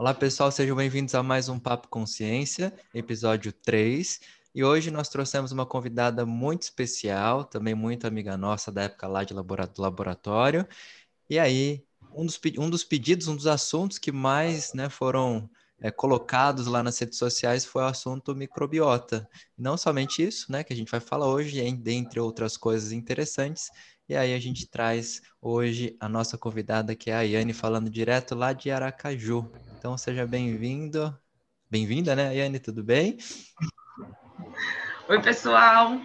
Olá, pessoal, sejam bem-vindos a mais um Papo Consciência, episódio 3. E hoje nós trouxemos uma convidada muito especial, também muito amiga nossa da época lá de laboratório. E aí, um dos, um dos pedidos, um dos assuntos que mais né, foram é, colocados lá nas redes sociais foi o assunto microbiota. Não somente isso, né, que a gente vai falar hoje, dentre outras coisas interessantes. E aí a gente traz hoje a nossa convidada, que é a Yane, falando direto lá de Aracaju. Então seja bem-vindo, bem-vinda, né, Yane, tudo bem? Oi, pessoal.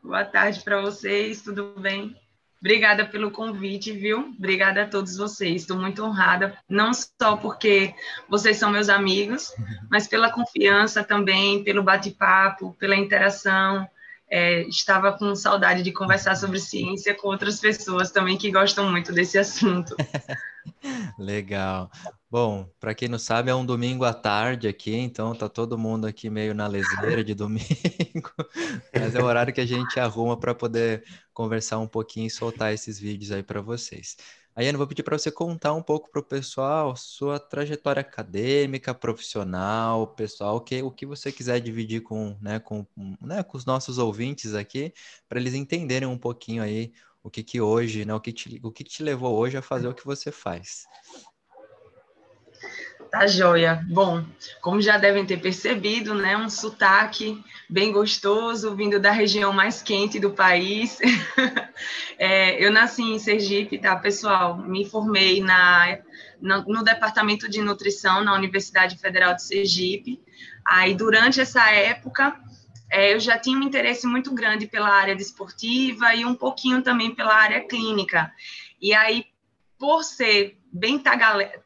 Boa tarde para vocês, tudo bem? Obrigada pelo convite, viu? Obrigada a todos vocês. Estou muito honrada, não só porque vocês são meus amigos, mas pela confiança também, pelo bate-papo, pela interação. É, estava com saudade de conversar sobre ciência com outras pessoas também que gostam muito desse assunto. Legal. Bom, para quem não sabe, é um domingo à tarde aqui, então tá todo mundo aqui meio na leseira de domingo, mas é o horário que a gente arruma para poder conversar um pouquinho e soltar esses vídeos aí para vocês. Eu vou pedir para você contar um pouco para o pessoal sua trajetória acadêmica, profissional, pessoal, que, o que você quiser dividir com, né, com, né, com os nossos ouvintes aqui, para eles entenderem um pouquinho aí o que que hoje, né, o que te, o que te levou hoje a fazer o que você faz. Tá joia. Bom, como já devem ter percebido, né, um sotaque bem gostoso, vindo da região mais quente do país. é, eu nasci em Sergipe, tá, pessoal? Me formei na, no, no Departamento de Nutrição na Universidade Federal de Sergipe. Aí, durante essa época, é, eu já tinha um interesse muito grande pela área desportiva e um pouquinho também pela área clínica. E aí, por ser bem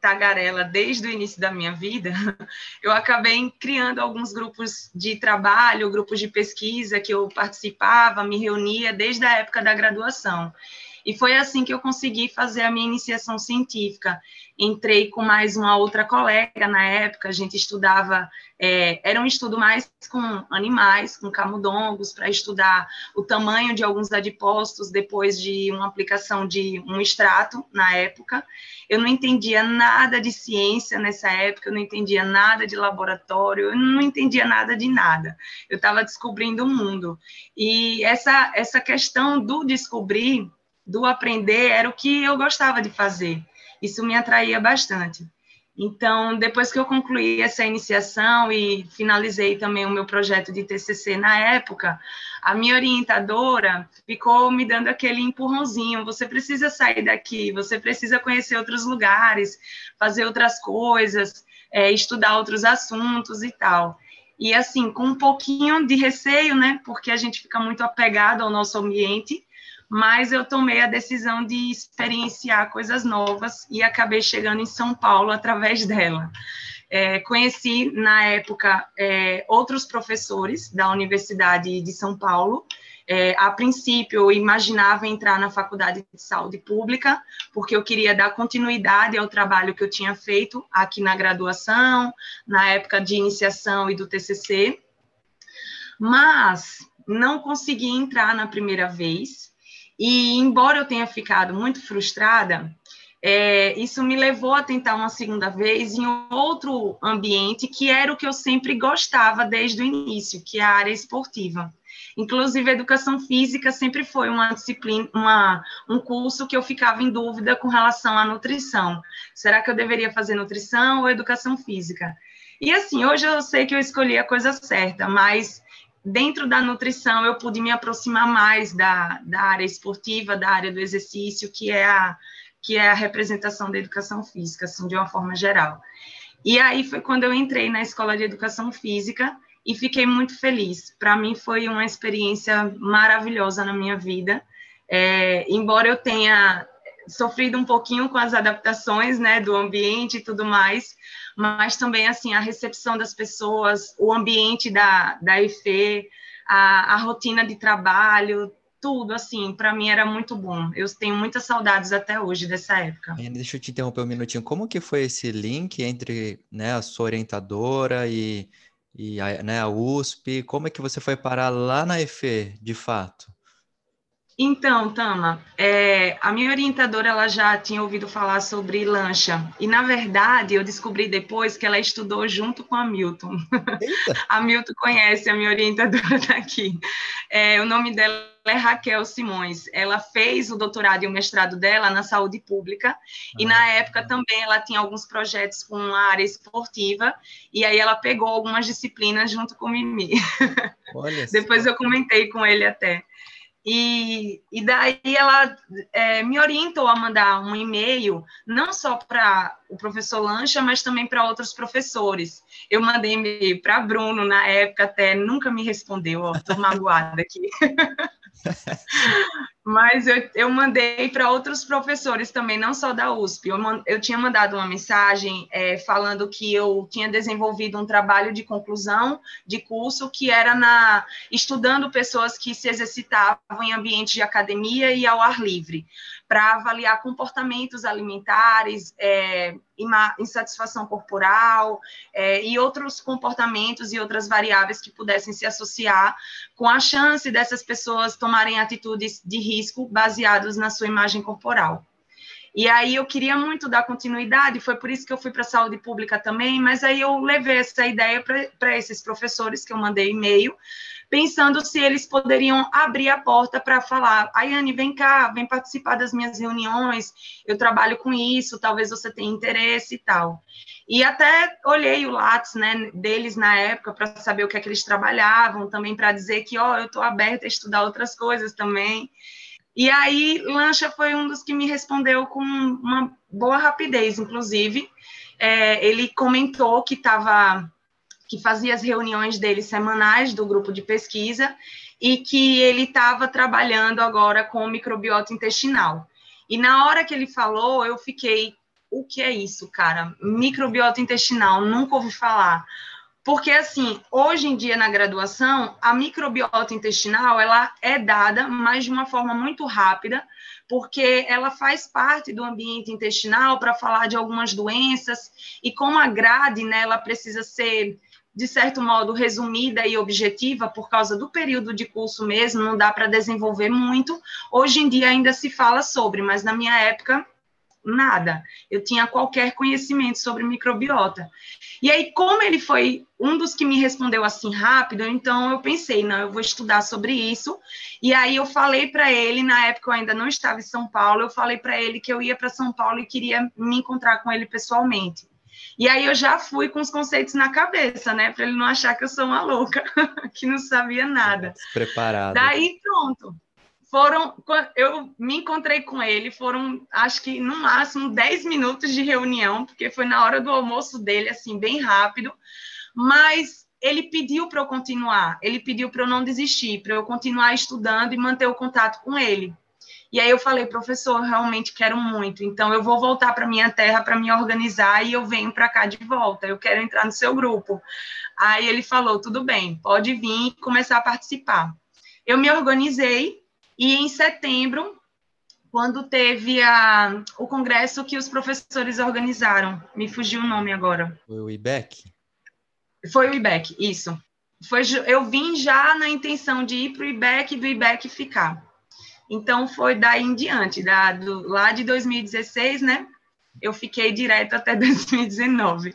tagarela desde o início da minha vida, eu acabei criando alguns grupos de trabalho, grupos de pesquisa que eu participava, me reunia desde a época da graduação. E foi assim que eu consegui fazer a minha iniciação científica. Entrei com mais uma outra colega na época, a gente estudava, é, era um estudo mais com animais, com camundongos, para estudar o tamanho de alguns adipócitos depois de uma aplicação de um extrato na época. Eu não entendia nada de ciência nessa época, eu não entendia nada de laboratório, eu não entendia nada de nada. Eu estava descobrindo o mundo. E essa, essa questão do descobrir do aprender era o que eu gostava de fazer. Isso me atraía bastante. Então, depois que eu concluí essa iniciação e finalizei também o meu projeto de TCC na época, a minha orientadora ficou me dando aquele empurrãozinho: você precisa sair daqui, você precisa conhecer outros lugares, fazer outras coisas, é, estudar outros assuntos e tal. E assim, com um pouquinho de receio, né? Porque a gente fica muito apegado ao nosso ambiente, mas eu tomei a decisão de experienciar coisas novas e acabei chegando em São Paulo através dela. É, conheci, na época, é, outros professores da Universidade de São Paulo. É, a princípio, eu imaginava entrar na Faculdade de Saúde Pública, porque eu queria dar continuidade ao trabalho que eu tinha feito aqui na graduação, na época de iniciação e do TCC, mas não consegui entrar na primeira vez, e embora eu tenha ficado muito frustrada, é, isso me levou a tentar uma segunda vez em outro ambiente que era o que eu sempre gostava desde o início, que é a área esportiva. Inclusive, a educação física sempre foi uma disciplina, uma, um curso que eu ficava em dúvida com relação à nutrição. Será que eu deveria fazer nutrição ou educação física? E assim, hoje eu sei que eu escolhi a coisa certa, mas dentro da nutrição eu pude me aproximar mais da, da área esportiva, da área do exercício, que é a que é a representação da educação física, assim, de uma forma geral. E aí foi quando eu entrei na escola de educação física e fiquei muito feliz. Para mim foi uma experiência maravilhosa na minha vida. É, embora eu tenha sofrido um pouquinho com as adaptações, né, do ambiente e tudo mais, mas também, assim, a recepção das pessoas, o ambiente da, da EFE, a, a rotina de trabalho, tudo, assim, para mim era muito bom. Eu tenho muitas saudades até hoje dessa época. Deixa eu te interromper um minutinho. Como que foi esse link entre né, a sua orientadora e, e a, né, a USP? Como é que você foi parar lá na EFE, de fato? Então, Tama, é, a minha orientadora ela já tinha ouvido falar sobre lancha e na verdade eu descobri depois que ela estudou junto com a Milton. a Milton conhece a minha orientadora daqui. É, o nome dela é Raquel Simões. Ela fez o doutorado e o mestrado dela na saúde pública ah, e na época também ela tinha alguns projetos com a área esportiva e aí ela pegou algumas disciplinas junto com o Mimi. Depois eu comentei com ele até. E, e daí ela é, me orientou a mandar um e-mail, não só para o professor Lancha, mas também para outros professores. Eu mandei e-mail para Bruno, na época até nunca me respondeu, estou magoada aqui. Mas eu, eu mandei para outros professores também, não só da USP. Eu, eu tinha mandado uma mensagem é, falando que eu tinha desenvolvido um trabalho de conclusão de curso que era na estudando pessoas que se exercitavam em ambientes de academia e ao ar livre para avaliar comportamentos alimentares, é, insatisfação corporal é, e outros comportamentos e outras variáveis que pudessem se associar com a chance dessas pessoas tomarem atitudes de risco baseados na sua imagem corporal. E aí eu queria muito dar continuidade, foi por isso que eu fui para a saúde pública também, mas aí eu levei essa ideia para esses professores que eu mandei e-mail, pensando se eles poderiam abrir a porta para falar: Ayane, vem cá, vem participar das minhas reuniões, eu trabalho com isso, talvez você tenha interesse e tal. E até olhei o Lattes né, deles na época para saber o que é que eles trabalhavam, também para dizer que, ó, oh, eu estou aberta a estudar outras coisas também. E aí, Lancha foi um dos que me respondeu com uma boa rapidez, inclusive. É, ele comentou que estava que fazia as reuniões dele semanais do grupo de pesquisa e que ele estava trabalhando agora com microbiota intestinal. E na hora que ele falou, eu fiquei, o que é isso, cara? Microbiota intestinal, nunca ouvi falar. Porque, assim, hoje em dia na graduação, a microbiota intestinal, ela é dada, mas de uma forma muito rápida, porque ela faz parte do ambiente intestinal para falar de algumas doenças, e como a grade, né, ela precisa ser de certo modo, resumida e objetiva, por causa do período de curso mesmo, não dá para desenvolver muito. Hoje em dia ainda se fala sobre, mas na minha época, nada. Eu tinha qualquer conhecimento sobre microbiota. E aí, como ele foi um dos que me respondeu assim rápido, então eu pensei, não, eu vou estudar sobre isso. E aí eu falei para ele, na época eu ainda não estava em São Paulo, eu falei para ele que eu ia para São Paulo e queria me encontrar com ele pessoalmente. E aí eu já fui com os conceitos na cabeça, né? Para ele não achar que eu sou uma louca, que não sabia nada. Preparado. Daí pronto. Foram, eu me encontrei com ele, foram, acho que no máximo 10 minutos de reunião, porque foi na hora do almoço dele, assim, bem rápido. Mas ele pediu para eu continuar, ele pediu para eu não desistir, para eu continuar estudando e manter o contato com ele. E aí eu falei, professor, eu realmente quero muito, então eu vou voltar para minha terra para me organizar e eu venho para cá de volta, eu quero entrar no seu grupo. Aí ele falou, tudo bem, pode vir e começar a participar. Eu me organizei e em setembro, quando teve a, o congresso que os professores organizaram, me fugiu o nome agora. Foi o IBEC? Foi o IBEC, isso. Foi, eu vim já na intenção de ir para o IBEC e do IBEC ficar. Então, foi daí em diante, da, do, lá de 2016, né? Eu fiquei direto até 2019.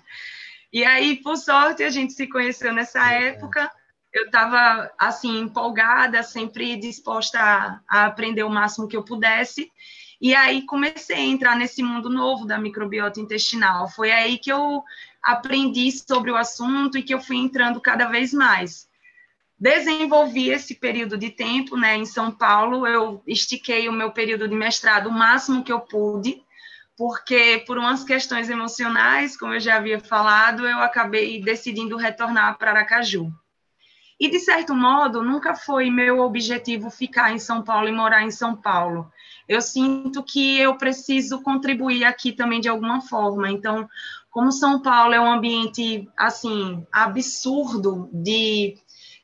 E aí, por sorte, a gente se conheceu nessa época. Eu estava, assim, empolgada, sempre disposta a, a aprender o máximo que eu pudesse. E aí comecei a entrar nesse mundo novo da microbiota intestinal. Foi aí que eu aprendi sobre o assunto e que eu fui entrando cada vez mais desenvolvi esse período de tempo, né, em São Paulo, eu estiquei o meu período de mestrado o máximo que eu pude, porque por umas questões emocionais, como eu já havia falado, eu acabei decidindo retornar para Aracaju. E, de certo modo, nunca foi meu objetivo ficar em São Paulo e morar em São Paulo. Eu sinto que eu preciso contribuir aqui também de alguma forma. Então, como São Paulo é um ambiente, assim, absurdo de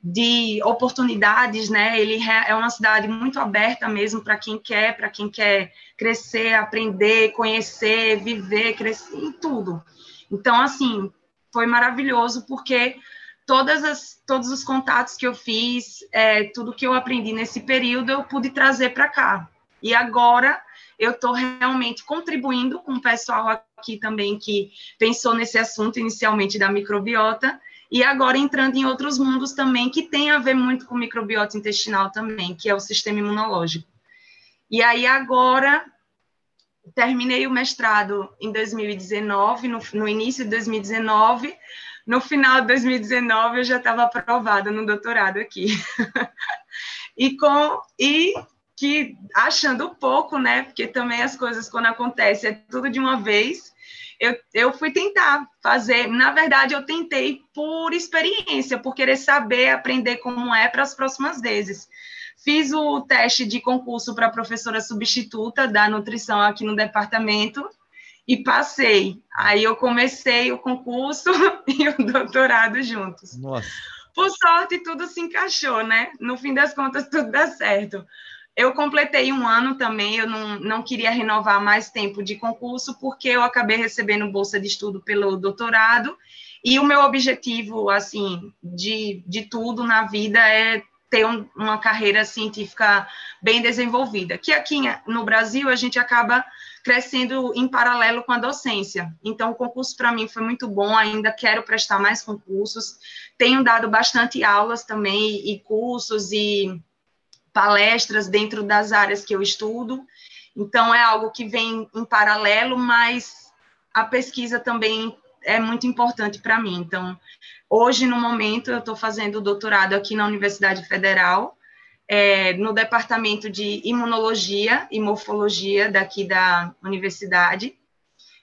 de oportunidades, né? Ele é uma cidade muito aberta mesmo para quem quer, para quem quer crescer, aprender, conhecer, viver, crescer em tudo. Então, assim, foi maravilhoso porque todas as, todos os contatos que eu fiz, é, tudo que eu aprendi nesse período, eu pude trazer para cá. E agora eu estou realmente contribuindo com o pessoal aqui também que pensou nesse assunto inicialmente da microbiota e agora entrando em outros mundos também que tem a ver muito com microbiota intestinal também, que é o sistema imunológico. E aí agora terminei o mestrado em 2019, no, no início de 2019, no final de 2019 eu já estava aprovada no doutorado aqui. e com e que achando pouco, né? Porque também as coisas quando acontecem é tudo de uma vez. Eu, eu fui tentar fazer, na verdade, eu tentei por experiência, por querer saber, aprender como é para as próximas vezes. Fiz o teste de concurso para professora substituta da nutrição aqui no departamento e passei. Aí eu comecei o concurso e o doutorado juntos. Nossa. Por sorte, tudo se encaixou, né? No fim das contas, tudo dá certo. Eu completei um ano também, eu não, não queria renovar mais tempo de concurso, porque eu acabei recebendo bolsa de estudo pelo doutorado, e o meu objetivo, assim, de, de tudo na vida é ter um, uma carreira científica bem desenvolvida, que aqui no Brasil a gente acaba crescendo em paralelo com a docência. Então, o concurso para mim foi muito bom, ainda quero prestar mais concursos, tenho dado bastante aulas também, e cursos, e palestras dentro das áreas que eu estudo. Então, é algo que vem em paralelo, mas a pesquisa também é muito importante para mim. Então, hoje, no momento, eu estou fazendo doutorado aqui na Universidade Federal, é, no departamento de imunologia e morfologia daqui da universidade.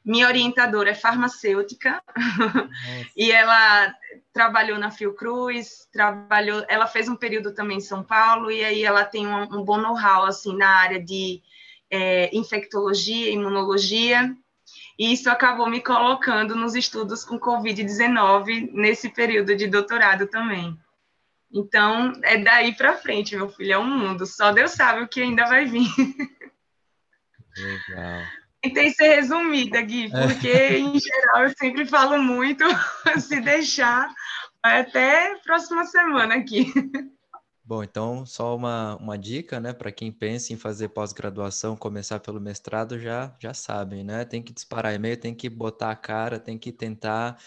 Minha orientadora é farmacêutica e ela trabalhou na Fiocruz, trabalhou, ela fez um período também em São Paulo e aí ela tem um, um bom know-how assim na área de é, infectologia, imunologia. E isso acabou me colocando nos estudos com COVID-19 nesse período de doutorado também. Então, é daí para frente, meu filho, é um mundo. Só Deus sabe o que ainda vai vir. Legal tentei ser resumida, Gui, é. porque em geral eu sempre falo muito, se deixar, vai até próxima semana aqui. Bom, então só uma, uma dica, né, para quem pensa em fazer pós-graduação, começar pelo mestrado, já já sabem, né? Tem que disparar e-mail, tem que botar a cara, tem que tentar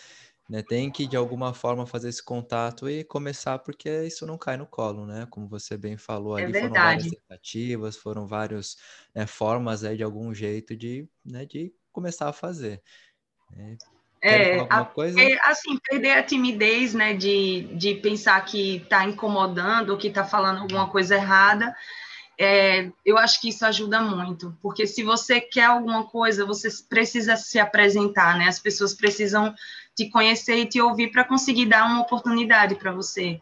né? Tem que, de alguma forma, fazer esse contato e começar, porque isso não cai no colo, né? Como você bem falou, é ali verdade. foram várias tentativas, foram várias né, formas aí, de algum jeito de, né, de começar a fazer. Né? É, a, é, assim, perder a timidez, né, de, de pensar que está incomodando ou que está falando alguma coisa errada, é, eu acho que isso ajuda muito, porque se você quer alguma coisa, você precisa se apresentar, né? As pessoas precisam te conhecer e te ouvir para conseguir dar uma oportunidade para você.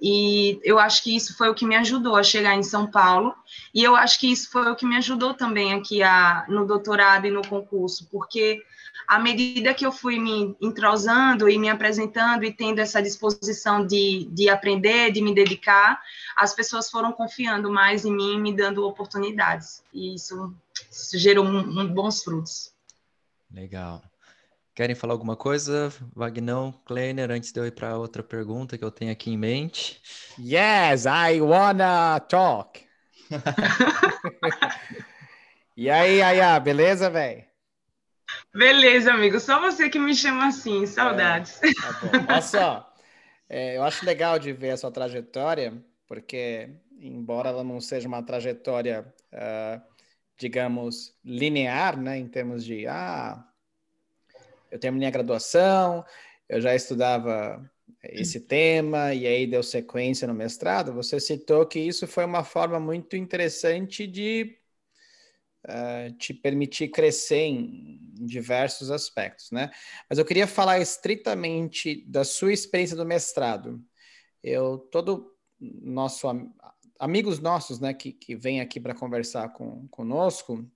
E eu acho que isso foi o que me ajudou a chegar em São Paulo, e eu acho que isso foi o que me ajudou também aqui a, no doutorado e no concurso, porque à medida que eu fui me entrosando e me apresentando e tendo essa disposição de, de aprender, de me dedicar, as pessoas foram confiando mais em mim, me dando oportunidades. E isso, isso gerou um, um bons frutos. Legal. Querem falar alguma coisa? Vagnão, Kleiner, antes de eu ir para outra pergunta que eu tenho aqui em mente. Yes, I wanna talk. e aí, Aya, beleza, velho? Beleza, amigo. Só você que me chama assim. Saudades. É, tá bom. Olha só, é, eu acho legal de ver a sua trajetória, porque, embora ela não seja uma trajetória, uh, digamos, linear, né, em termos de, ah, eu terminei a graduação, eu já estudava esse tema e aí deu sequência no mestrado, você citou que isso foi uma forma muito interessante de uh, te permitir crescer em, em, diversos aspectos, né? Mas eu queria falar estritamente da sua experiência do mestrado. Eu, todo nosso, amigos nossos, né, que, que vêm aqui para conversar com, conosco,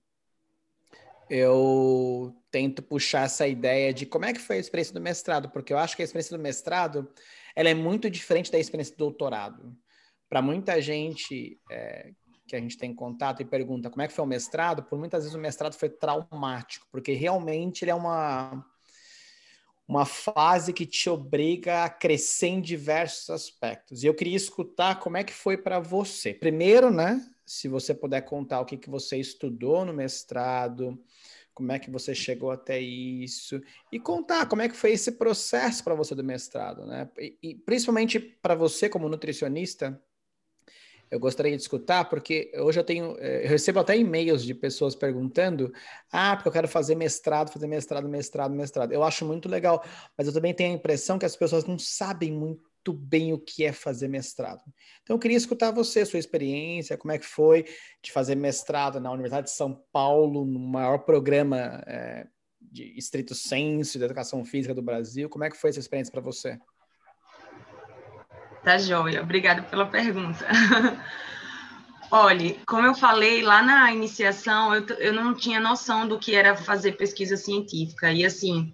eu tento puxar essa ideia de como é que foi a experiência do mestrado, porque eu acho que a experiência do mestrado ela é muito diferente da experiência do doutorado. Para muita gente é, que a gente tem contato e pergunta como é que foi o mestrado, por muitas vezes o mestrado foi traumático, porque realmente ele é uma uma fase que te obriga a crescer em diversos aspectos. E eu queria escutar como é que foi para você. Primeiro, né, se você puder contar o que, que você estudou no mestrado, como é que você chegou até isso e contar como é que foi esse processo para você do mestrado, né? E, e principalmente para você como nutricionista, eu gostaria de escutar, porque hoje eu tenho, eh, eu recebo até e-mails de pessoas perguntando, ah, porque eu quero fazer mestrado, fazer mestrado, mestrado, mestrado. Eu acho muito legal, mas eu também tenho a impressão que as pessoas não sabem muito bem o que é fazer mestrado. Então eu queria escutar você, sua experiência, como é que foi de fazer mestrado na Universidade de São Paulo, no maior programa é, de estrito senso de educação física do Brasil. Como é que foi essa experiência para você? Tá joia, obrigada pela pergunta. Olhe, como eu falei lá na iniciação, eu, eu não tinha noção do que era fazer pesquisa científica. E assim,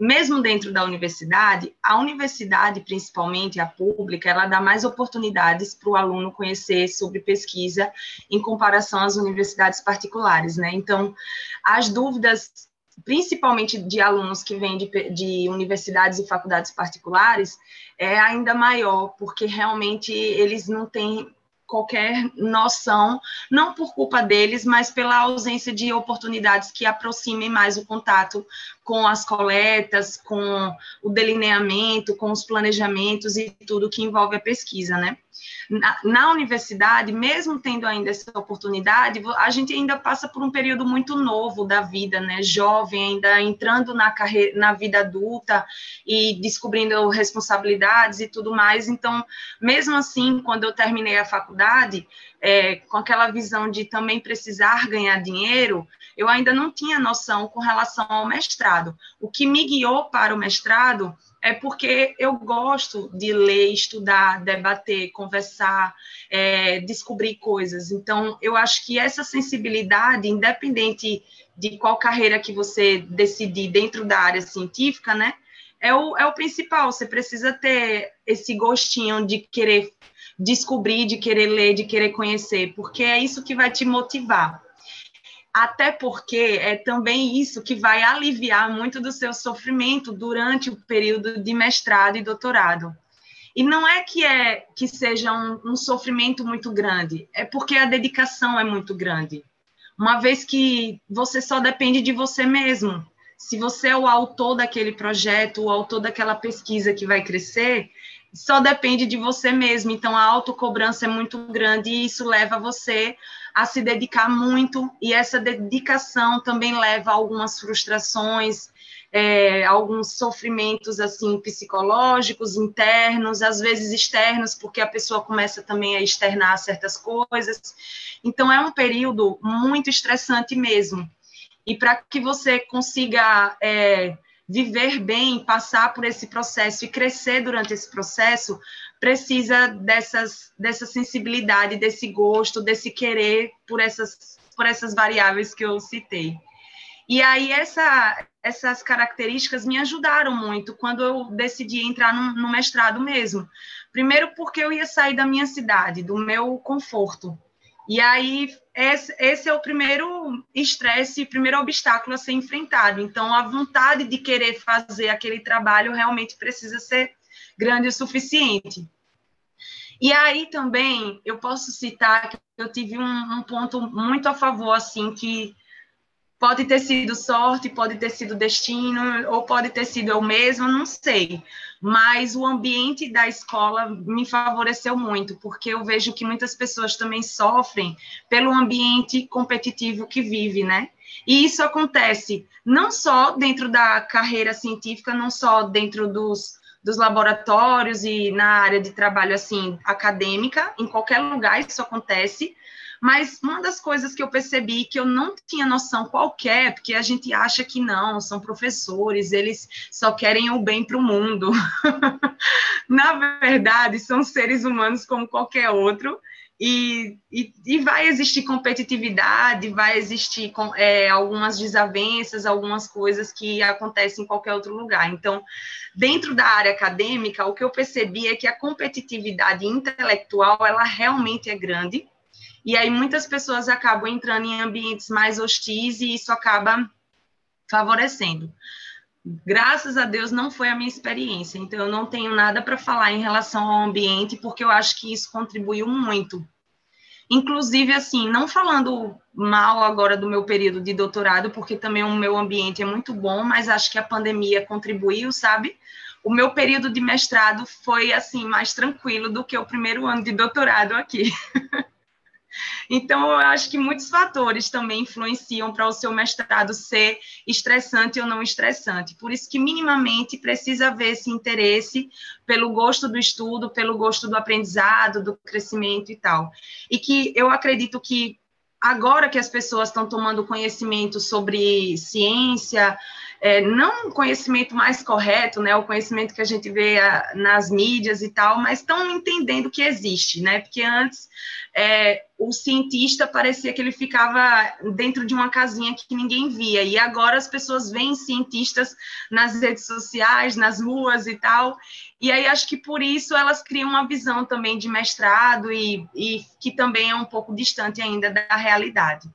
mesmo dentro da universidade, a universidade, principalmente a pública, ela dá mais oportunidades para o aluno conhecer sobre pesquisa em comparação às universidades particulares, né? Então, as dúvidas principalmente de alunos que vêm de, de, universidades e faculdades particulares, é ainda maior, porque realmente eles não têm qualquer noção, não por culpa deles, mas pela ausência de oportunidades que aproximem mais o contato com as coletas, com o delineamento, com os planejamentos e tudo que envolve a pesquisa, né? Na, na, universidade, mesmo tendo ainda essa oportunidade, a gente ainda passa por um período muito novo da vida, né? Jovem, ainda entrando na carreira, na vida adulta e descobrindo responsabilidades e tudo mais. Então, mesmo assim, quando eu terminei a faculdade, é, com aquela visão de também precisar ganhar dinheiro, eu ainda não tinha noção com relação ao mestrado. O que me guiou para o mestrado é porque eu gosto de ler, estudar, debater, conversar, é, descobrir coisas. Então, eu acho que essa sensibilidade, independente de qual carreira que você decidir dentro da área científica, né, é o, é o principal. Você precisa ter esse gostinho de querer descobrir, de querer ler, de querer conhecer, porque é isso que vai te motivar até porque é também isso que vai aliviar muito do seu sofrimento durante o período de mestrado e doutorado. E não é que é que seja um, um sofrimento muito grande, é porque a dedicação é muito grande. Uma vez que você só depende de você mesmo. Se você é o autor daquele projeto, o autor daquela pesquisa que vai crescer, só depende de você mesmo. Então a autocobrança é muito grande e isso leva você a se dedicar muito, e essa dedicação também leva a algumas frustrações, é, alguns sofrimentos assim psicológicos internos, às vezes externos, porque a pessoa começa também a externar certas coisas. Então é um período muito estressante mesmo. E para que você consiga é, viver bem, passar por esse processo e crescer durante esse processo, precisa dessas, dessa sensibilidade, desse gosto, desse querer por essas, por essas variáveis que eu citei. E aí essa, essas características me ajudaram muito quando eu decidi entrar no, no mestrado mesmo. Primeiro porque eu ia sair da minha cidade, do meu conforto. E aí esse, esse é o primeiro estresse, primeiro obstáculo a ser enfrentado. Então a vontade de querer fazer aquele trabalho realmente precisa ser grande o suficiente. E aí também eu posso citar que eu tive um, um, ponto muito a favor, assim, que pode ter sido sorte, pode ter sido destino, ou pode ter sido eu mesma, não sei. Mas o ambiente da escola me favoreceu muito, porque eu vejo que muitas pessoas também sofrem pelo ambiente competitivo que vive, né? E isso acontece não só dentro da carreira científica, não só dentro dos dos laboratórios e na área de trabalho assim acadêmica, em qualquer lugar isso acontece. Mas uma das coisas que eu percebi que eu não tinha noção qualquer, porque a gente acha que não, são professores, eles só querem o bem para o mundo. na verdade, são seres humanos como qualquer outro, e, e, e, vai existir competitividade, vai existir é, algumas desavenças, algumas coisas que acontecem em qualquer outro lugar. Então, dentro da área acadêmica, o que eu percebi é que a competitividade intelectual, ela realmente é grande, e aí muitas pessoas acabam entrando em ambientes mais hostis e isso acaba favorecendo. Graças a Deus não foi a minha experiência. Então eu não tenho nada para falar em relação ao ambiente, porque eu acho que isso contribuiu muito. Inclusive, assim, não falando mal agora do meu período de doutorado, porque também o meu ambiente é muito bom, mas acho que a pandemia contribuiu, sabe? O meu período de mestrado foi, assim, mais tranquilo do que o primeiro ano de doutorado aqui. Então, eu acho que muitos fatores também influenciam para o seu mestrado ser estressante ou não estressante. Por isso que, minimamente, precisa haver esse interesse pelo gosto do estudo, pelo gosto do aprendizado, do crescimento e tal. E que eu acredito que agora que as pessoas estão tomando conhecimento sobre ciência, é, não um conhecimento mais correto, né, o conhecimento que a gente vê a, nas mídias e tal, mas estão entendendo que existe, né, porque antes é, o cientista parecia que ele ficava dentro de uma casinha que ninguém via, e agora as pessoas veem cientistas nas redes sociais, nas ruas e tal, e aí acho que por isso elas criam uma visão também de mestrado e, e que também é um pouco distante ainda da realidade.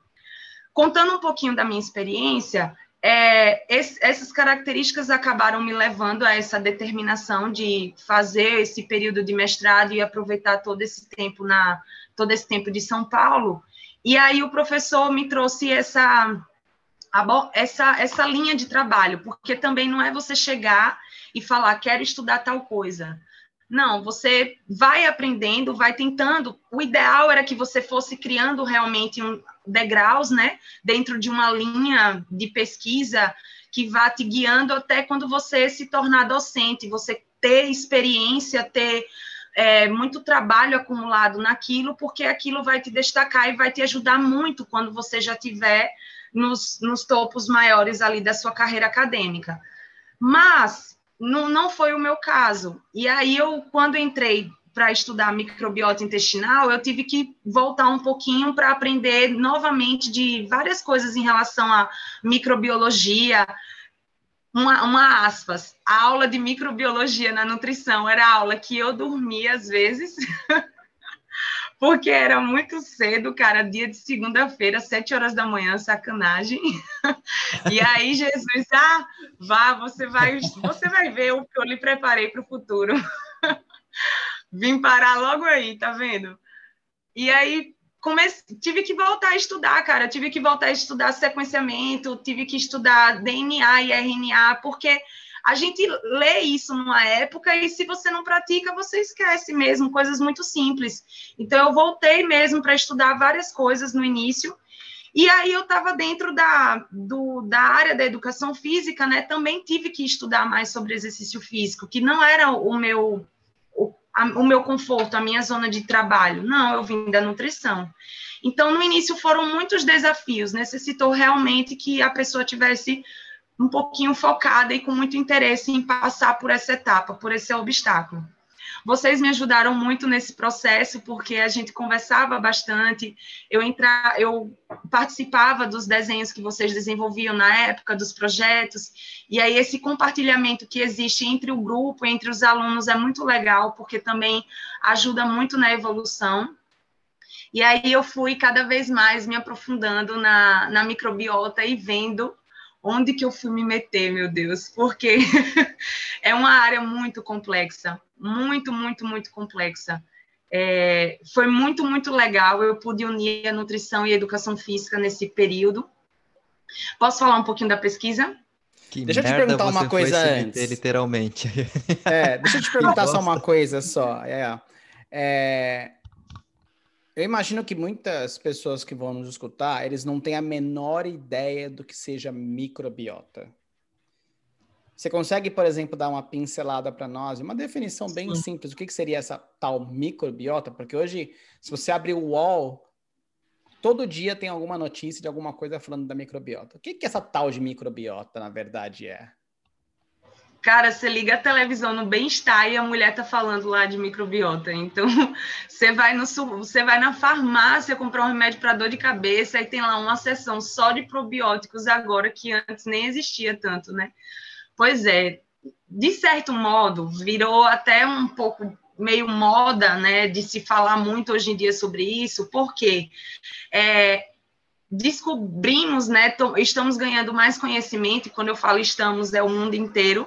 Contando um pouquinho da minha experiência, é, esse, essas características acabaram me levando a essa determinação de fazer esse período de mestrado e aproveitar todo esse tempo na todo esse tempo de São Paulo. E aí o professor me trouxe essa essa essa linha de trabalho, porque também não é você chegar e falar quero estudar tal coisa. Não, você vai aprendendo, vai tentando. O ideal era que você fosse criando realmente um, degraus, né, dentro de uma linha de pesquisa que vá te guiando até quando você se tornar docente, você ter experiência, ter é, muito trabalho acumulado naquilo, porque aquilo vai te destacar e vai te ajudar muito quando você já tiver nos, nos topos maiores ali da sua carreira acadêmica. Mas não, não foi o meu caso. E aí eu, quando entrei para estudar microbiota intestinal, eu tive que voltar um pouquinho para aprender novamente de várias coisas em relação à microbiologia. Uma, uma aspas, a aula de microbiologia na nutrição era a aula que eu dormia às vezes, porque era muito cedo, cara, dia de segunda-feira, sete horas da manhã, sacanagem. E aí Jesus, ah, vá, você vai, você vai ver o que eu lhe preparei para o futuro. Vim parar logo aí, tá vendo? E aí comecei, tive que voltar a estudar, cara. Tive que voltar a estudar sequenciamento, tive que estudar DNA e RNA, porque a gente lê isso numa época e se você não pratica, você esquece mesmo, coisas muito simples. Então eu voltei mesmo para estudar várias coisas no início. E aí eu estava dentro da, do, da área da educação física, né? Também tive que estudar mais sobre exercício físico, que não era o meu a, o meu conforto, a minha zona de trabalho. Não, eu vim da nutrição. Então, no início foram muitos desafios, necessitou realmente que a pessoa tivesse um pouquinho focada e com muito interesse em passar por essa etapa, por esse obstáculo. Vocês me ajudaram muito nesse processo, porque a gente conversava bastante, eu, entra, eu participava dos desenhos que vocês desenvolviam na época, dos projetos, e aí esse compartilhamento que existe entre o grupo, entre os alunos, é muito legal, porque também ajuda muito na evolução. E aí eu fui cada vez mais me aprofundando na, na microbiota e vendo onde que eu fui me meter, meu Deus, porque é uma área muito complexa, muito, muito, muito complexa. É, foi muito, muito legal. Eu pude unir a nutrição e a educação física nesse período. Posso falar um pouquinho da pesquisa? Que deixa eu te perguntar uma coisa antes. Literalmente. É, deixa eu te perguntar só uma coisa só. É, é, eu imagino que muitas pessoas que vão nos escutar, eles não têm a menor ideia do que seja microbiota. Você consegue, por exemplo, dar uma pincelada para nós, uma definição bem Sim. simples, o que, que seria essa tal microbiota? Porque hoje, se você abrir o UOL, todo dia tem alguma notícia de alguma coisa falando da microbiota. O que, que essa tal de microbiota, na verdade, é? Cara, você liga a televisão no bem-estar e a mulher tá falando lá de microbiota. Então, você vai no você vai na farmácia comprar um remédio para dor de cabeça e tem lá uma seção só de probióticos agora que antes nem existia tanto, né? Pois é, de certo modo, virou até um pouco meio moda, né, de se falar muito hoje em dia sobre isso, porque é, descobrimos, né, estamos ganhando mais conhecimento, e quando eu falo estamos, é o mundo inteiro,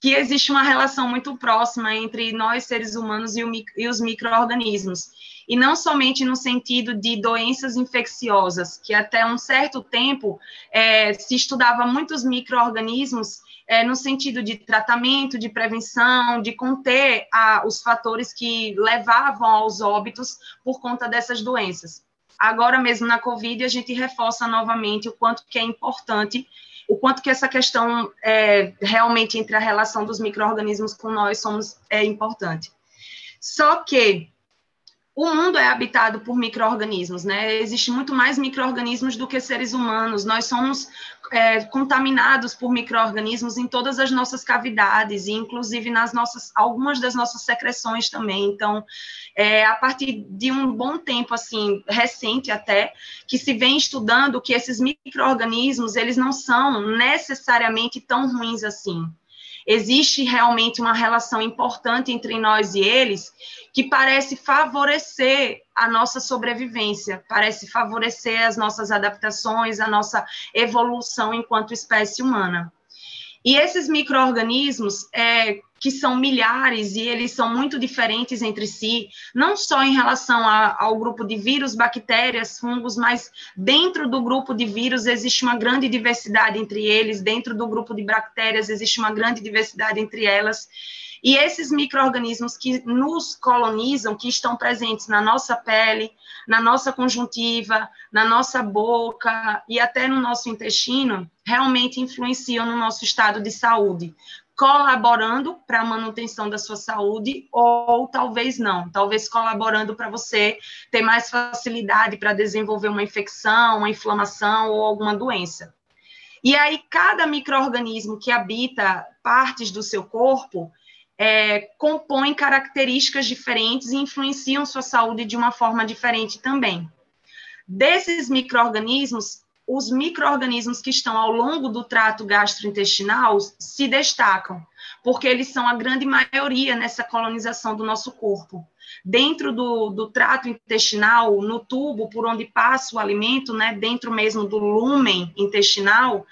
que existe uma relação muito próxima entre nós, seres humanos, e, o, e os micro-organismos. E não somente no sentido de doenças infecciosas, que até um certo tempo é, se estudava muitos micro-organismos é, no sentido de tratamento, de prevenção, de conter a, os fatores que levavam aos óbitos por conta dessas doenças. Agora mesmo na Covid, a gente reforça novamente o quanto que é importante o quanto que essa questão é, realmente entre a relação dos micro-organismos com nós somos é importante. Só que o mundo é habitado por micro-organismos, né? Existe muito mais micro-organismos do que seres humanos. Nós somos é, contaminados por micro-organismos em todas as nossas cavidades, e inclusive nas nossas, algumas das nossas secreções também. Então, é, a partir de um bom tempo, assim, recente até, que se vem estudando que esses micro-organismos, eles não são necessariamente tão ruins assim existe realmente uma relação importante entre nós e eles que parece favorecer a nossa sobrevivência, parece favorecer as nossas adaptações, a nossa evolução enquanto espécie humana. E esses micro-organismos, é, que são milhares e eles são muito diferentes entre si, não só em relação a, ao grupo de vírus, bactérias, fungos, mas dentro do grupo de vírus existe uma grande diversidade entre eles, dentro do grupo de bactérias existe uma grande diversidade entre elas. E esses micro-organismos que nos colonizam, que estão presentes na nossa pele, na nossa conjuntiva, na nossa boca e até no nosso intestino, realmente influenciam no nosso estado de saúde, colaborando para a manutenção da sua saúde, ou talvez não, talvez colaborando para você ter mais facilidade para desenvolver uma infecção, uma inflamação ou alguma doença. E aí, cada microorganismo que habita partes do seu corpo, é, compõem características diferentes e influenciam sua saúde de uma forma diferente também. Desses micro-organismos, os micro-organismos que estão ao longo do trato gastrointestinal se destacam, porque eles são a grande maioria nessa colonização do nosso corpo. Dentro do, do trato intestinal, no tubo por onde passa o alimento, né, dentro mesmo do lumen intestinal,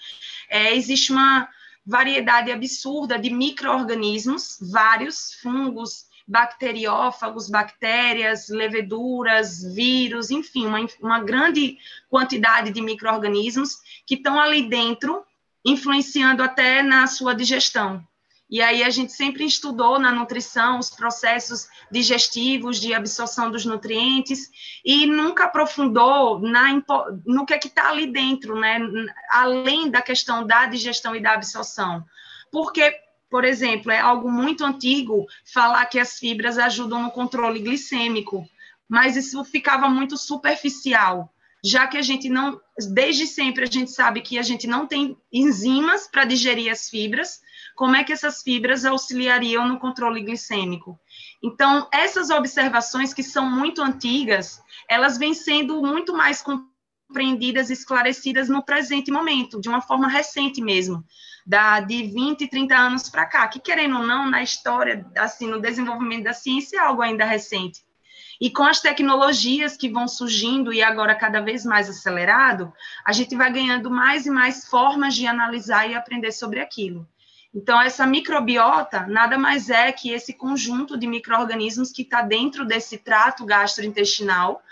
é, existe uma, variedade absurda de micro-organismos, vários fungos, bacteriófagos, bactérias, leveduras, vírus, enfim, uma, uma grande quantidade de micro-organismos que estão ali dentro, influenciando até na sua digestão. E aí a gente sempre estudou na nutrição os processos digestivos de absorção dos nutrientes e nunca aprofundou na, no que é que está ali dentro, né? Além da questão da digestão e da absorção. Porque, por exemplo, é algo muito antigo falar que as fibras ajudam no controle glicêmico, mas isso ficava muito superficial já que a gente não, desde sempre a gente sabe que a gente não tem enzimas para digerir as fibras, como é que essas fibras auxiliariam no controle glicêmico. Então, essas observações que são muito antigas, elas vêm sendo muito mais compreendidas esclarecidas no presente momento, de uma forma recente mesmo, da, de 20, 30 anos para cá, que querendo ou não, na história, assim, no desenvolvimento da ciência, é algo ainda recente. E com as tecnologias que vão surgindo e agora cada vez mais acelerado, a gente vai ganhando mais e mais formas de analisar e aprender sobre aquilo. Então, essa microbiota nada mais é que esse conjunto de micro-organismos que está dentro desse trato gastrointestinal,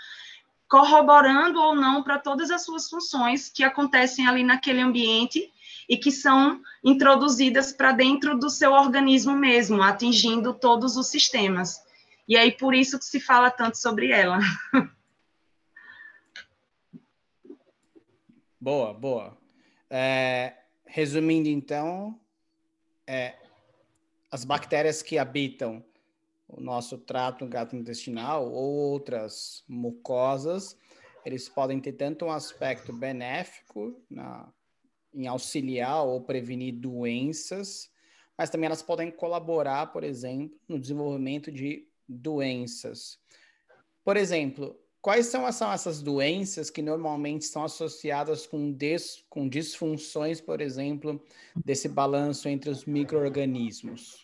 corroborando ou não para todas as suas funções que acontecem ali naquele ambiente e que são introduzidas para dentro do seu organismo mesmo, atingindo todos os sistemas. E aí, por isso que se fala tanto sobre ela. Boa, boa. É, resumindo, então, é, as bactérias que habitam o nosso trato gastrointestinal ou outras mucosas, eles podem ter tanto um aspecto benéfico na, em auxiliar ou prevenir doenças, mas também elas podem colaborar, por exemplo, no desenvolvimento de doenças. Por exemplo, quais são essas doenças que normalmente estão associadas com, des, com disfunções, por exemplo, desse balanço entre os micro-organismos?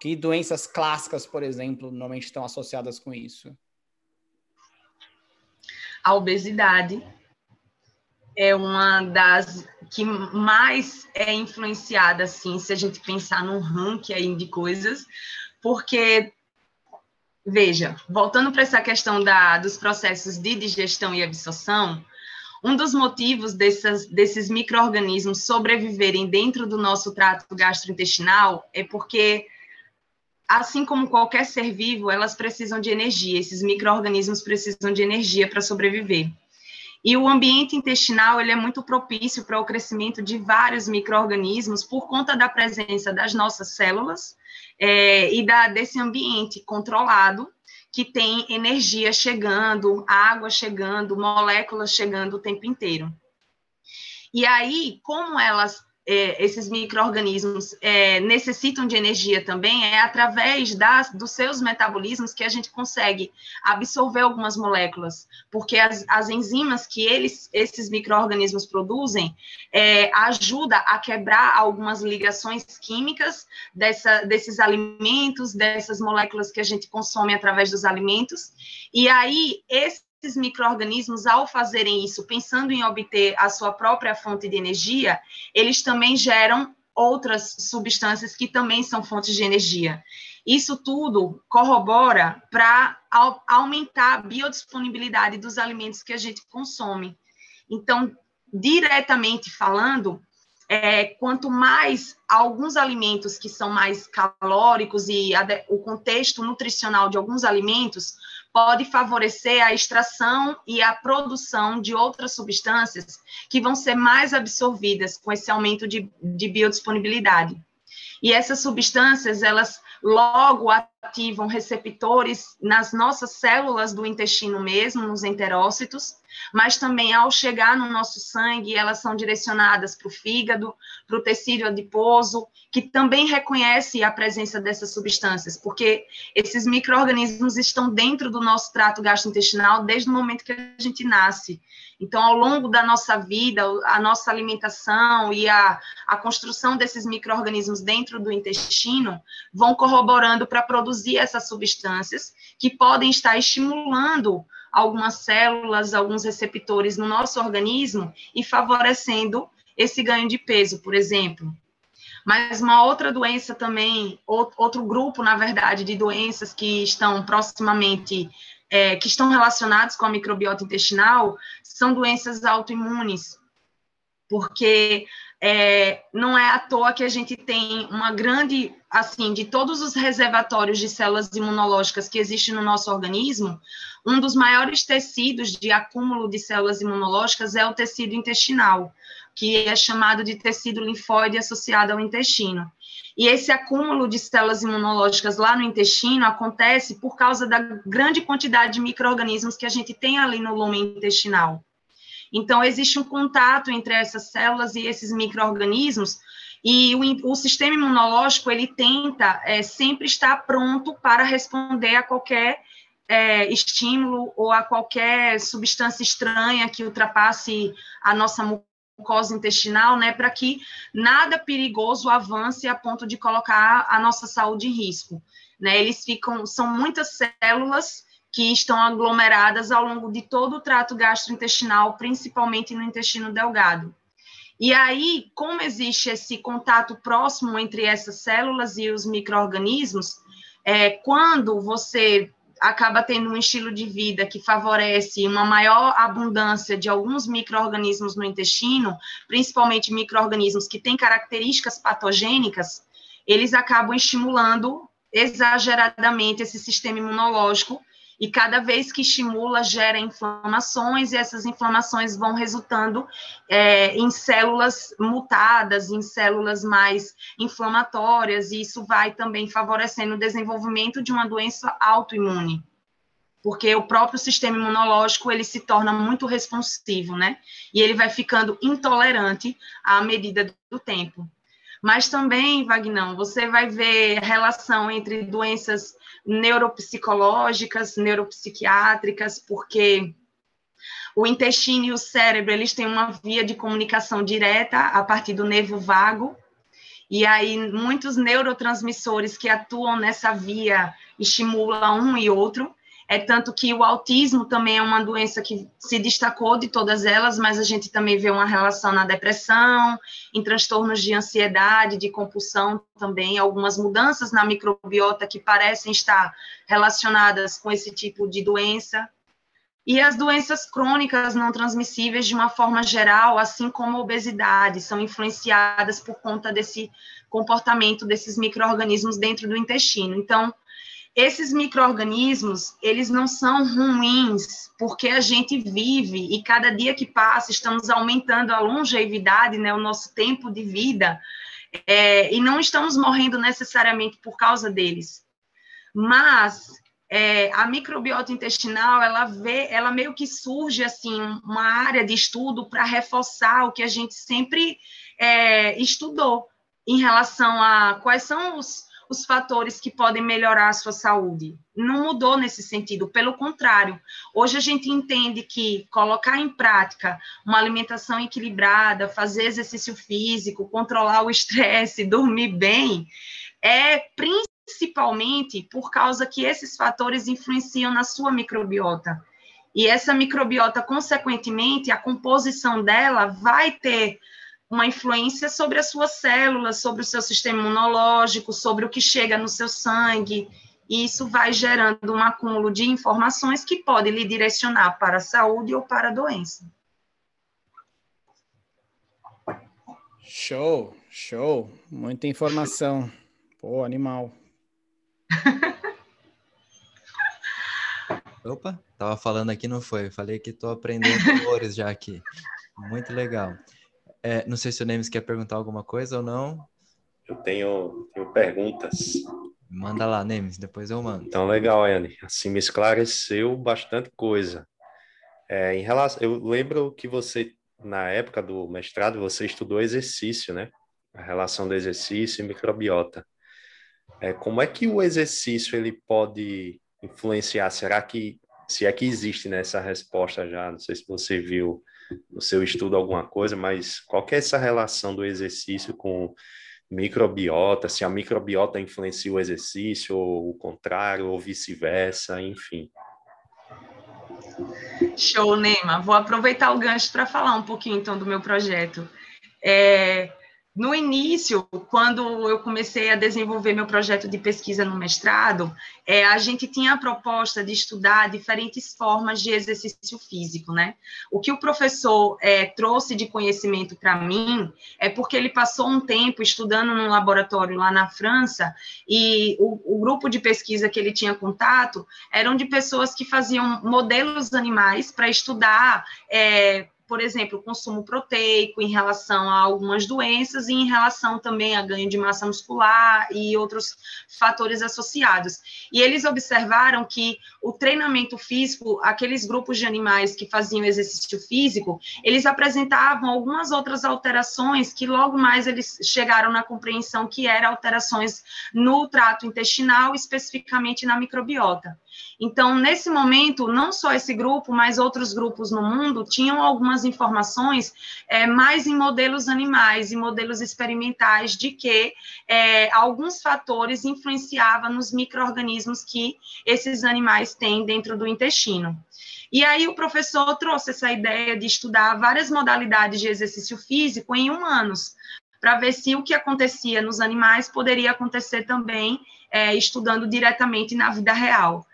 Que doenças clássicas, por exemplo, normalmente estão associadas com isso? A obesidade, é uma das que mais é influenciada, assim, se a gente pensar num ranking aí de coisas, porque, veja, voltando para essa questão da, dos processos de digestão e absorção, um dos motivos dessas, desses micro-organismos sobreviverem dentro do nosso trato gastrointestinal é porque, assim como qualquer ser vivo, elas precisam de energia, esses micro-organismos precisam de energia para sobreviver. E o ambiente intestinal ele é muito propício para o crescimento de vários micro-organismos por conta da presença das nossas células é, e da, desse ambiente controlado que tem energia chegando, água chegando, moléculas chegando o tempo inteiro. E aí, como elas é, esses micro-organismos é, necessitam de energia também, é através das, dos seus metabolismos que a gente consegue absorver algumas moléculas, porque as, as enzimas que eles, esses micro-organismos produzem é, ajuda a quebrar algumas ligações químicas dessa, desses alimentos, dessas moléculas que a gente consome através dos alimentos, e aí esse esses micro-organismos, ao fazerem isso, pensando em obter a sua própria fonte de energia, eles também geram outras substâncias que também são fontes de energia. Isso tudo corrobora para aumentar a biodisponibilidade dos alimentos que a gente consome. Então, diretamente falando, é, quanto mais alguns alimentos que são mais calóricos e o contexto nutricional de alguns alimentos pode favorecer a extração e a produção de outras substâncias que vão ser mais absorvidas com esse aumento de, de biodisponibilidade. E essas substâncias, elas logo ativam receptores nas nossas células do intestino mesmo, nos enterócitos, mas também ao chegar no nosso sangue, elas são direcionadas para o fígado, para o tecido adiposo, que também reconhece a presença dessas substâncias, porque esses micro-organismos estão dentro do nosso trato gastrointestinal desde o momento que a gente nasce. Então, ao longo da nossa vida, a nossa alimentação e a, a construção desses micro-organismos dentro do intestino vão corroborando para produzir essas substâncias que podem estar estimulando algumas células, alguns receptores no nosso organismo e favorecendo esse ganho de peso, por exemplo. Mas uma outra doença também, outro grupo, na verdade, de doenças que estão proximamente, é, que estão relacionados com a microbiota intestinal, são doenças autoimunes, porque é, não é à toa que a gente tem uma grande, assim, de todos os reservatórios de células imunológicas que existem no nosso organismo, um dos maiores tecidos de acúmulo de células imunológicas é o tecido intestinal, que é chamado de tecido linfóide associado ao intestino. E esse acúmulo de células imunológicas lá no intestino acontece por causa da grande quantidade de micro-organismos que a gente tem ali no lume intestinal. Então, existe um contato entre essas células e esses micro-organismos, e o, o, sistema imunológico, ele tenta é, sempre estar pronto para responder a qualquer é, estímulo ou a qualquer substância estranha que ultrapasse a nossa mucosa intestinal, né, para que nada perigoso avance a ponto de colocar a nossa saúde em risco. Né? Eles ficam, são muitas células que estão aglomeradas ao longo de todo o trato gastrointestinal, principalmente no intestino delgado. E aí, como existe esse contato próximo entre essas células e os micro-organismos, é, quando você acaba tendo um estilo de vida que favorece uma maior abundância de alguns micro-organismos no intestino, principalmente micro-organismos que têm características patogênicas, eles acabam estimulando exageradamente esse sistema imunológico e cada vez que estimula, gera inflamações, e essas inflamações vão resultando é, em células mutadas, em células mais inflamatórias, e isso vai também favorecendo o desenvolvimento de uma doença autoimune porque o próprio sistema imunológico ele se torna muito responsivo, né? E ele vai ficando intolerante à medida do tempo. Mas também, Vagnão, você vai ver relação entre doenças neuropsicológicas, neuropsiquiátricas, porque o intestino e o cérebro, eles têm uma via de comunicação direta a partir do nervo vago, e aí muitos neurotransmissores que atuam nessa via estimulam um e outro. É tanto que o autismo também é uma doença que se destacou de todas elas, mas a gente também vê uma relação na depressão, em transtornos de ansiedade, de compulsão também, algumas mudanças na microbiota que parecem estar relacionadas com esse tipo de doença. E as doenças crônicas não transmissíveis, de uma forma geral, assim como a obesidade, são influenciadas por conta desse comportamento desses micro-organismos dentro do intestino. Então, esses micro-organismos, eles não são ruins, porque a gente vive e cada dia que passa estamos aumentando a longevidade, né, o nosso tempo de vida, é, e não estamos morrendo necessariamente por causa deles. Mas é, a microbiota intestinal, ela vê, ela meio que surge assim uma área de estudo para reforçar o que a gente sempre é, estudou em relação a quais são os, os fatores que podem melhorar a sua saúde. Não mudou nesse sentido, pelo contrário. Hoje a gente entende que colocar em prática uma alimentação equilibrada, fazer exercício físico, controlar o estresse, dormir bem, é principalmente por causa que esses fatores influenciam na sua microbiota. E essa microbiota, consequentemente, a composição dela vai ter uma influência sobre as suas células, sobre o seu sistema imunológico, sobre o que chega no seu sangue. E isso vai gerando um acúmulo de informações que pode lhe direcionar para a saúde ou para a doença. Show, show. Muita informação. Pô, animal. Opa, tava falando aqui, não foi. Falei que estou aprendendo cores já aqui. Muito legal. É, não sei se o Nemes quer perguntar alguma coisa ou não. Eu tenho, tenho perguntas. Manda lá, Nemes, depois eu mando. Então, legal, Anne. Assim me esclareceu bastante coisa. É, em relação, eu lembro que você, na época do mestrado, você estudou exercício, né? A relação do exercício e microbiota. É, como é que o exercício ele pode influenciar? Será que se é que existe nessa né, resposta já? Não sei se você viu no seu estudo alguma coisa, mas qual é essa relação do exercício com microbiota? Se a microbiota influencia o exercício, ou o contrário, ou vice-versa, enfim. Show, Neima. Vou aproveitar o gancho para falar um pouquinho então do meu projeto. É, no início, quando eu comecei a desenvolver meu projeto de pesquisa no mestrado, é, a gente tinha a proposta de estudar diferentes formas de exercício físico, né? O que o professor é, trouxe de conhecimento para mim é porque ele passou um tempo estudando num laboratório lá na França e o, o grupo de pesquisa que ele tinha contato eram de pessoas que faziam modelos animais para estudar é, por exemplo, consumo proteico em relação a algumas doenças e em relação também a ganho de massa muscular e outros fatores associados. E eles observaram que o treinamento físico, aqueles grupos de animais que faziam exercício físico, eles apresentavam algumas outras alterações que logo mais eles chegaram na compreensão que eram alterações no trato intestinal, especificamente na microbiota. Então, nesse momento, não só esse grupo, mas outros grupos no mundo tinham algumas informações é, mais em modelos animais e modelos experimentais de que é, alguns fatores influenciavam nos micro-organismos que esses animais têm dentro do intestino. E aí o professor trouxe essa ideia de estudar várias modalidades de exercício físico em humanos, para ver se o que acontecia nos animais poderia acontecer também é, estudando diretamente na vida real.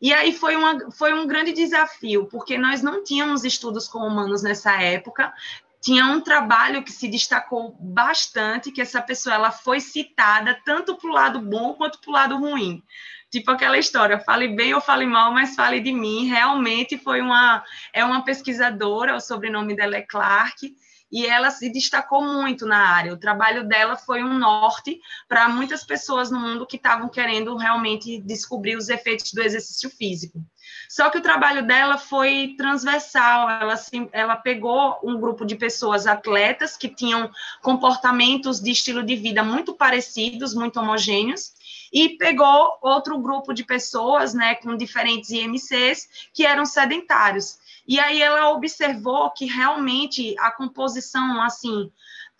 E aí foi, uma, foi um grande desafio, porque nós não tínhamos estudos com humanos nessa época, tinha um trabalho que se destacou bastante, que essa pessoa ela foi citada tanto para o lado bom quanto para o lado ruim. Tipo aquela história, fale bem ou fale mal, mas fale de mim. Realmente foi uma é uma pesquisadora, o sobrenome dela é Clark, e ela se destacou muito na área. O trabalho dela foi um norte para muitas pessoas no mundo que estavam querendo realmente descobrir os efeitos do exercício físico. Só que o trabalho dela foi transversal, ela, ela pegou um grupo de pessoas atletas que tinham comportamentos de estilo de vida muito parecidos, muito homogêneos, e pegou outro grupo de pessoas, né, com diferentes IMCs, que eram sedentários. E aí ela observou que realmente a composição, assim,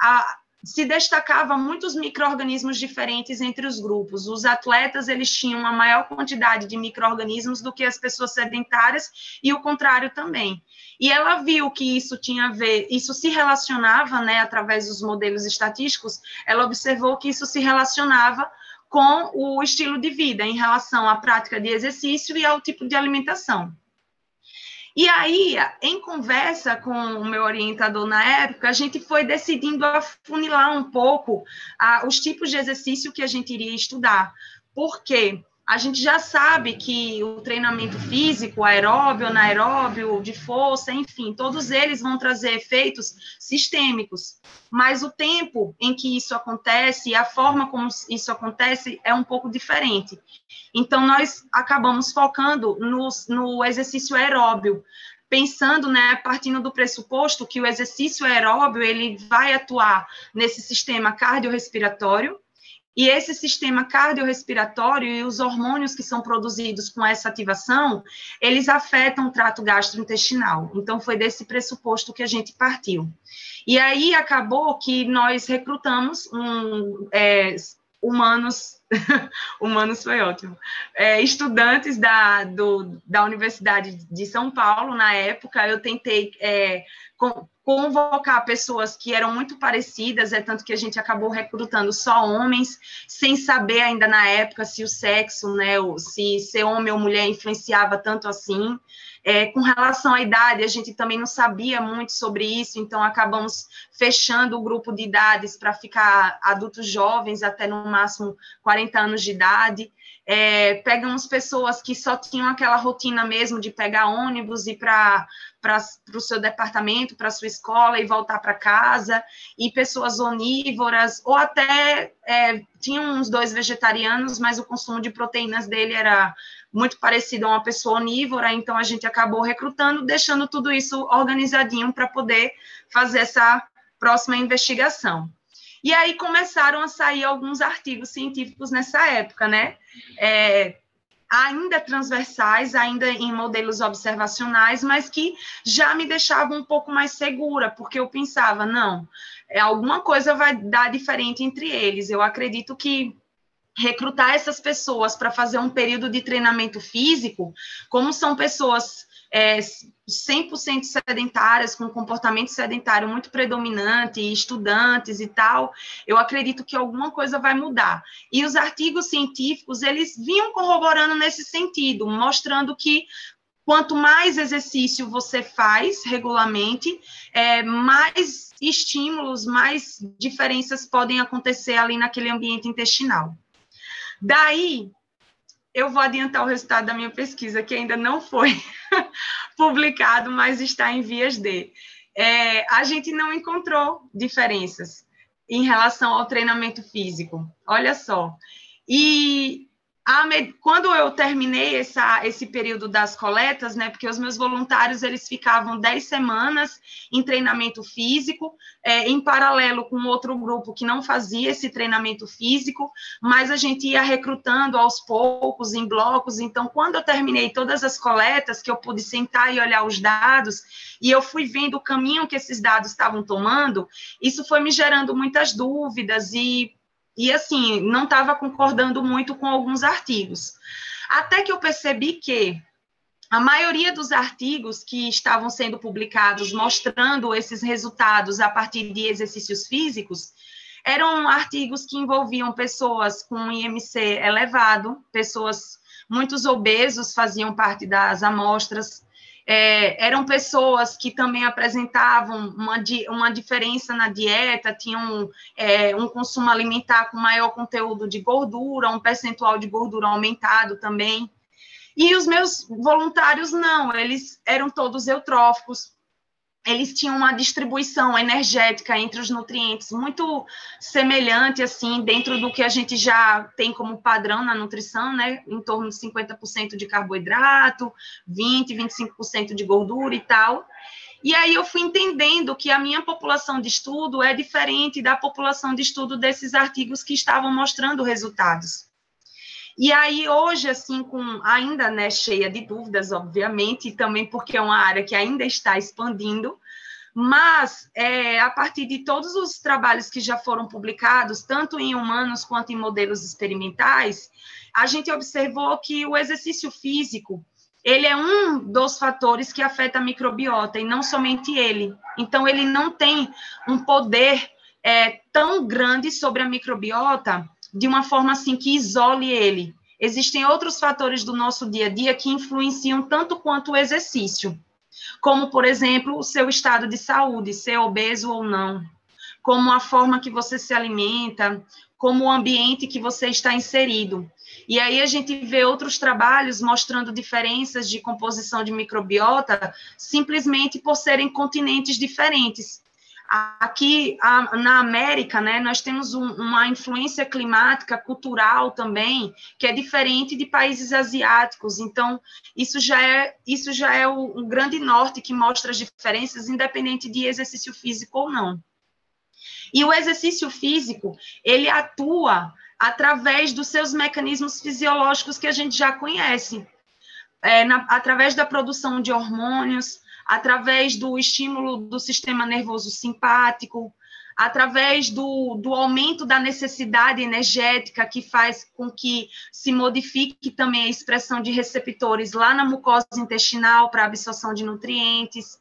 a, se destacava muitos micro-organismos diferentes entre os grupos. Os atletas, eles tinham uma maior quantidade de micro-organismos do que as pessoas sedentárias e o contrário também. E ela viu que isso tinha a ver, isso se relacionava, né, através dos modelos estatísticos, ela observou que isso se relacionava com o estilo de vida em relação à prática de exercício e ao tipo de alimentação. E aí, em conversa com o meu orientador na época, a gente foi decidindo afunilar um pouco a, os tipos de exercício que a gente iria estudar. Por quê? A gente já sabe que o treinamento físico, aeróbio, anaeróbio, de força, enfim, todos eles vão trazer efeitos sistêmicos, mas o tempo em que isso acontece e a forma como isso acontece é um pouco diferente. Então, nós acabamos focando no, no exercício aeróbio, pensando, né, partindo do pressuposto que o exercício aeróbio ele vai atuar nesse sistema cardiorrespiratório, e esse sistema cardiorrespiratório e os hormônios que são produzidos com essa ativação, eles afetam o trato gastrointestinal. Então, foi desse pressuposto que a gente partiu. E aí acabou que nós recrutamos um, é, humanos, humanos foi ótimo, é, estudantes da, do, da Universidade de São Paulo, na época, eu tentei é, convocar pessoas que eram muito parecidas, é tanto que a gente acabou recrutando só homens, sem saber ainda na época se o sexo, né, se ser homem ou mulher influenciava tanto assim. É, com relação à idade, a gente também não sabia muito sobre isso, então acabamos fechando o grupo de idades para ficar adultos jovens até no máximo 40 anos de idade. É, pegamos pessoas que só tinham aquela rotina mesmo de pegar ônibus e ir para o seu departamento, para sua escola e voltar para casa, e pessoas onívoras, ou até é, tinham uns dois vegetarianos, mas o consumo de proteínas dele era muito parecido a uma pessoa onívora, então a gente acabou recrutando, deixando tudo isso organizadinho para poder fazer essa próxima investigação. E aí começaram a sair alguns artigos científicos nessa época, né? É, ainda transversais, ainda em modelos observacionais, mas que já me deixavam um pouco mais segura, porque eu pensava, não, é, alguma coisa vai dar diferente entre eles. Eu acredito que recrutar essas pessoas para fazer um período de treinamento físico, como são pessoas é, 100% sedentárias, com comportamento sedentário muito predominante, estudantes e tal, eu acredito que alguma coisa vai mudar. E os artigos científicos, eles vinham corroborando nesse sentido, mostrando que quanto mais exercício você faz regularmente, é, mais estímulos, mais diferenças podem acontecer ali naquele ambiente intestinal. Daí, eu vou adiantar o resultado da minha pesquisa, que ainda não foi publicado, mas está em vias de. É, a gente não encontrou diferenças em relação ao treinamento físico. Olha só. E quando eu terminei essa, esse período das coletas, né, porque os meus voluntários eles ficavam 10 semanas em treinamento físico, é, em paralelo com outro grupo que não fazia esse treinamento físico, mas a gente ia recrutando aos poucos, em blocos. Então, quando eu terminei todas as coletas, que eu pude sentar e olhar os dados, e eu fui vendo o caminho que esses dados estavam tomando, isso foi me gerando muitas dúvidas e e assim, não estava concordando muito com alguns artigos. Até que eu percebi que a maioria dos artigos que estavam sendo publicados mostrando esses resultados a partir de exercícios físicos eram artigos que envolviam pessoas com IMC elevado, pessoas muitos obesos faziam parte das amostras, é, eram pessoas que também apresentavam uma, uma diferença na dieta, tinham é, um consumo alimentar com maior conteúdo de gordura, um percentual de gordura aumentado também. E os meus voluntários não, eles eram todos eutróficos, eles tinham uma distribuição energética entre os nutrientes muito semelhante, assim, dentro do que a gente já tem como padrão na nutrição, né? Em torno de 50% de carboidrato, 20%, 25% de gordura e tal. E aí eu fui entendendo que a minha população de estudo é diferente da população de estudo desses artigos que estavam mostrando resultados. E aí hoje, assim, com ainda né, cheia de dúvidas, obviamente, e também porque é uma área que ainda está expandindo, Mas, é, a partir de todos os trabalhos que já foram publicados, tanto em humanos quanto em modelos experimentais, a gente observou que o exercício físico ele é um dos fatores que afeta a microbiota, e não somente ele. Então, ele não tem um poder é, tão grande sobre a microbiota de uma forma assim que isole ele. Existem outros fatores do nosso dia a dia que influenciam tanto quanto o exercício como, por exemplo, o seu estado de saúde, ser obeso ou não, como a forma que você se alimenta, como o ambiente que você está inserido. E aí a gente vê outros trabalhos mostrando diferenças de composição de microbiota simplesmente por serem continentes diferentes. Aqui a, na América, né, nós temos um, uma influência climática, cultural também, que é diferente de países asiáticos. Então, isso já é, isso já é o, grande norte que mostra as diferenças, independente de exercício físico ou não. E o exercício físico, ele atua através dos seus mecanismos fisiológicos que a gente já conhece. É, na, através da produção de hormônios, através do estímulo do sistema nervoso simpático, através do, do aumento da necessidade energética, que faz com que se modifique também a expressão de receptores lá na mucosa intestinal para absorção de nutrientes.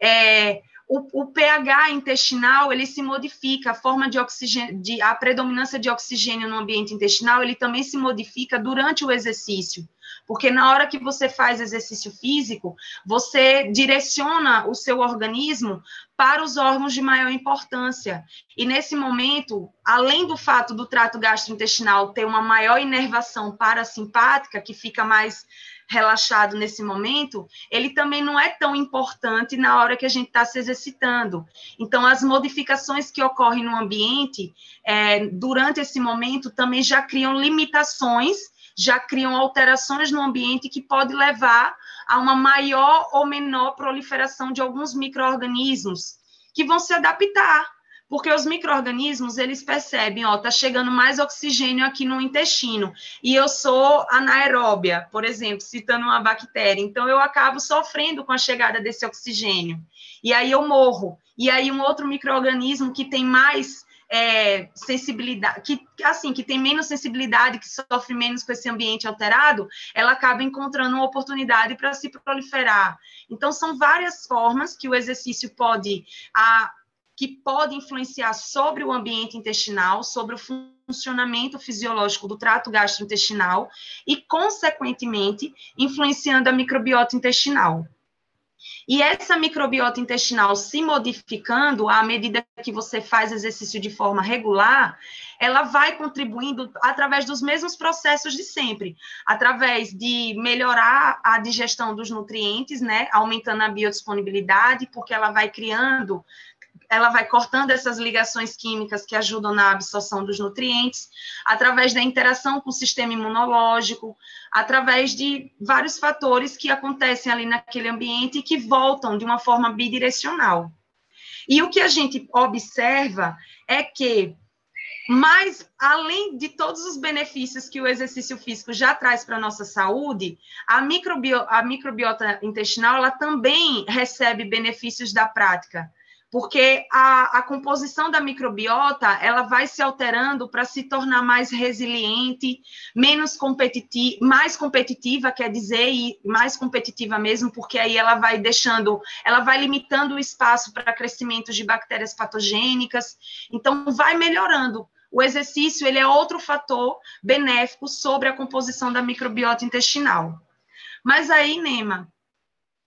É, o, o, pH intestinal ele se modifica, a forma de oxigênio, de, a predominância de oxigênio no ambiente intestinal ele também se modifica durante o exercício. Porque na hora que você faz exercício físico, você direciona o seu organismo para os órgãos de maior importância. E nesse momento, além do fato do trato gastrointestinal ter uma maior inervação parasimpática, que fica mais relaxado nesse momento, ele também não é tão importante na hora que a gente está se exercitando. Então, as modificações que ocorrem no ambiente é, durante esse momento também já criam limitações já criam alterações no ambiente que pode levar a uma maior ou menor proliferação de alguns micro-organismos que vão se adaptar, porque os micro-organismos, eles percebem, ó, tá chegando mais oxigênio aqui no intestino, e eu sou anaeróbia, por exemplo, citando uma bactéria, então eu acabo sofrendo com a chegada desse oxigênio, e aí eu morro, e aí um outro micro-organismo que tem mais é, sensibilidade, que assim, que tem menos sensibilidade, que sofre menos com esse ambiente alterado, ela acaba encontrando uma oportunidade para se proliferar. Então, são várias formas que o exercício pode a, que pode influenciar sobre o ambiente intestinal, sobre o funcionamento fisiológico do trato gastrointestinal e, consequentemente, influenciando a microbiota intestinal. E essa microbiota intestinal se modificando à medida que você faz exercício de forma regular, ela vai contribuindo através dos mesmos processos de sempre, através de melhorar a digestão dos nutrientes, né, aumentando a biodisponibilidade, porque ela vai criando ela vai cortando essas ligações químicas que ajudam na absorção dos nutrientes, através da interação com o sistema imunológico, através de vários fatores que acontecem ali naquele ambiente e que voltam de uma forma bidirecional. E o que a gente observa é que mas, além de todos os benefícios que o exercício físico já traz para a nossa saúde, a, microbio, a microbiota intestinal ela também recebe benefícios da prática porque a, a, composição da microbiota ela vai se alterando para se tornar mais resiliente, menos competitiva, mais competitiva, quer dizer, e mais competitiva mesmo, porque aí ela vai deixando, ela vai limitando o espaço para crescimento de bactérias patogênicas, então vai melhorando. O exercício ele é outro fator benéfico sobre a composição da microbiota intestinal. Mas aí, Nema,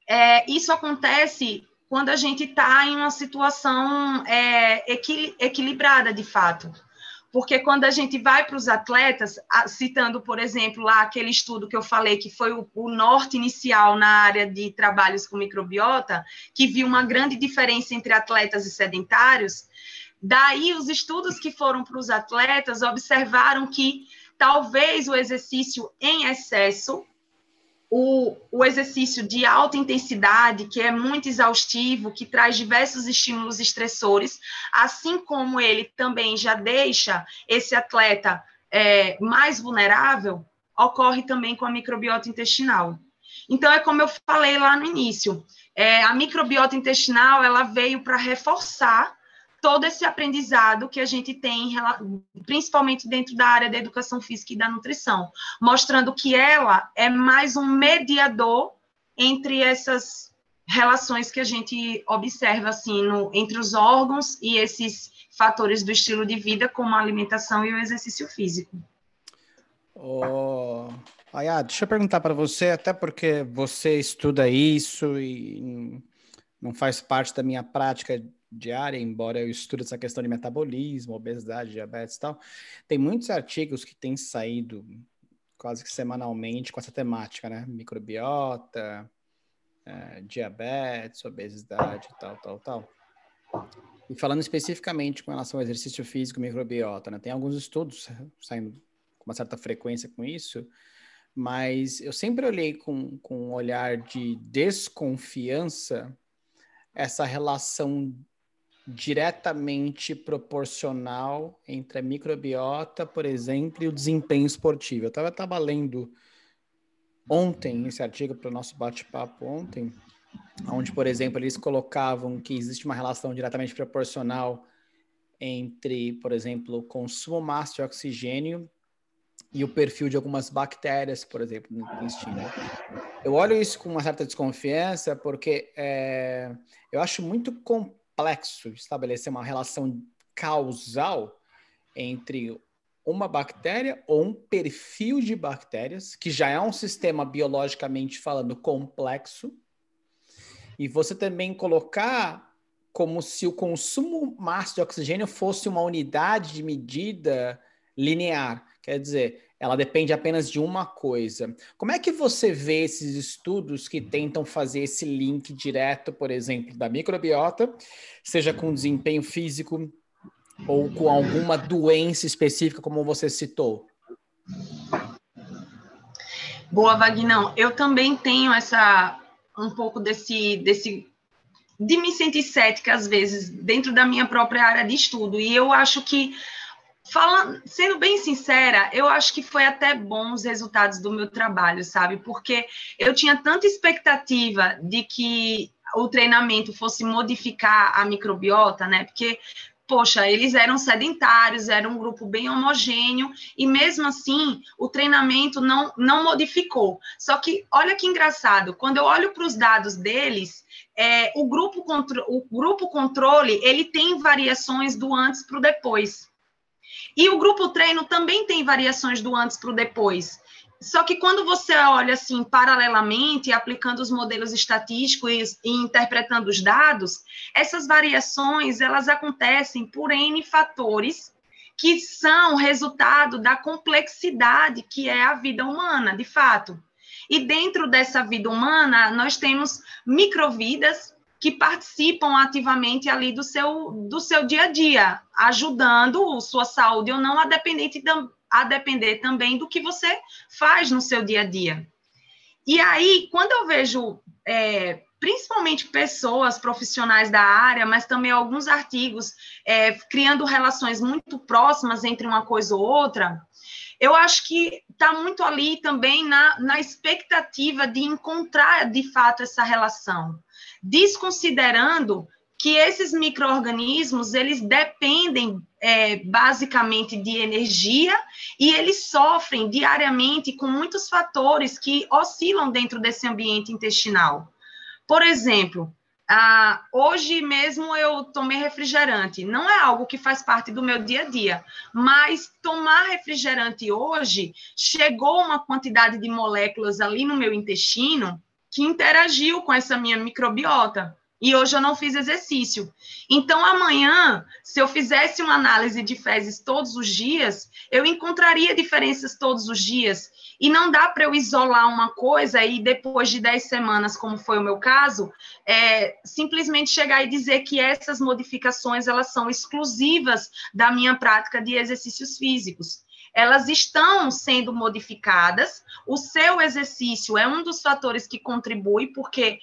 é, isso acontece quando a gente está em uma situação é, equilibrada, de fato. Porque quando a gente vai para os atletas, citando, por exemplo, lá aquele estudo que eu falei, que foi o, o, norte inicial na área de trabalhos com microbiota, que viu uma grande diferença entre atletas e sedentários, daí os estudos que foram para os atletas observaram que talvez o exercício em excesso o, o exercício de alta intensidade, que é muito exaustivo, que traz diversos estímulos estressores, assim como ele também já deixa esse atleta é, mais vulnerável, ocorre também com a microbiota intestinal. Então, é como eu falei lá no início, é, a microbiota intestinal, ela veio para reforçar todo esse aprendizado que a gente tem, principalmente dentro da área da educação física e da nutrição, mostrando que ela é mais um mediador entre essas relações que a gente observa assim no, entre os órgãos e esses fatores do estilo de vida, como a alimentação e o exercício físico. Oh, Aya, deixa eu perguntar para você, até porque você estuda isso e não faz parte da minha prática diária, embora eu estude essa questão de metabolismo, obesidade, diabetes e tal. Tem muitos artigos que têm saído quase que semanalmente com essa temática, né? Microbiota, é, diabetes, obesidade, tal, tal, tal. E falando especificamente com relação ao exercício físico microbiota, né? Tem alguns estudos saindo com uma certa frequência com isso, mas eu sempre olhei com, com um olhar de desconfiança essa relação diretamente proporcional entre a microbiota, por exemplo, e o desempenho esportivo. Eu estava lendo ontem esse artigo para o nosso bate-papo ontem, onde, por exemplo, eles colocavam que existe uma relação diretamente proporcional entre, por exemplo, o consumo máximo de oxigênio e o perfil de algumas bactérias, por exemplo, no intestino. Eu olho isso com uma certa desconfiança porque é, eu acho muito complexo estabelecer uma relação causal entre uma bactéria ou um perfil de bactérias, que já é um sistema biologicamente falando complexo, e você também colocar como se o consumo máximo de oxigênio fosse uma unidade de medida linear. Quer dizer, ela depende apenas de uma coisa. Como é que você vê esses estudos que tentam fazer esse link direto, por exemplo, da microbiota, seja com desempenho físico ou com alguma doença específica, como você citou? Boa, Vagnão. Eu também tenho essa um pouco desse desse de me sentir cética às vezes dentro da minha própria área de estudo e eu acho que Falando, sendo bem sincera, eu acho que foi até bom os resultados do meu trabalho, sabe? Porque eu tinha tanta expectativa de que o treinamento fosse modificar a microbiota, né? Porque poxa, eles eram sedentários, era um grupo bem homogêneo, e mesmo assim o treinamento não, não modificou. Só que olha que engraçado, quando eu olho para os dados deles, é, o, grupo o grupo controle ele tem variações do antes para o depois. E o grupo treino também tem variações do antes para o depois. Só que quando você olha assim paralelamente, aplicando os modelos estatísticos e interpretando os dados, essas variações elas acontecem por N fatores que são resultado da complexidade que é a vida humana, de fato. E dentro dessa vida humana, nós temos microvidas que participam ativamente ali do seu, do seu dia a dia, ajudando sua saúde ou não, a depender, a depender também do que você faz no seu dia a dia. E aí, quando eu vejo, é, principalmente pessoas profissionais da área, mas também alguns artigos é, criando relações muito próximas entre uma coisa ou outra, eu acho que está muito ali também na, na expectativa de encontrar de fato essa relação desconsiderando que esses micro-organismos, eles dependem é, basicamente de energia e eles sofrem diariamente com muitos fatores que oscilam dentro desse ambiente intestinal. Por exemplo, ah, hoje mesmo eu tomei refrigerante. Não é algo que faz parte do meu dia a dia, mas tomar refrigerante hoje chegou uma quantidade de moléculas ali no meu intestino que interagiu com essa minha microbiota. E hoje eu não fiz exercício. Então, amanhã, se eu fizesse uma análise de fezes todos os dias, eu encontraria diferenças todos os dias. E não dá para eu isolar uma coisa e depois de 10 semanas, como foi o meu caso, é, simplesmente chegar e dizer que essas modificações elas são exclusivas da minha prática de exercícios físicos elas estão sendo modificadas. O seu exercício é um dos fatores que contribui, porque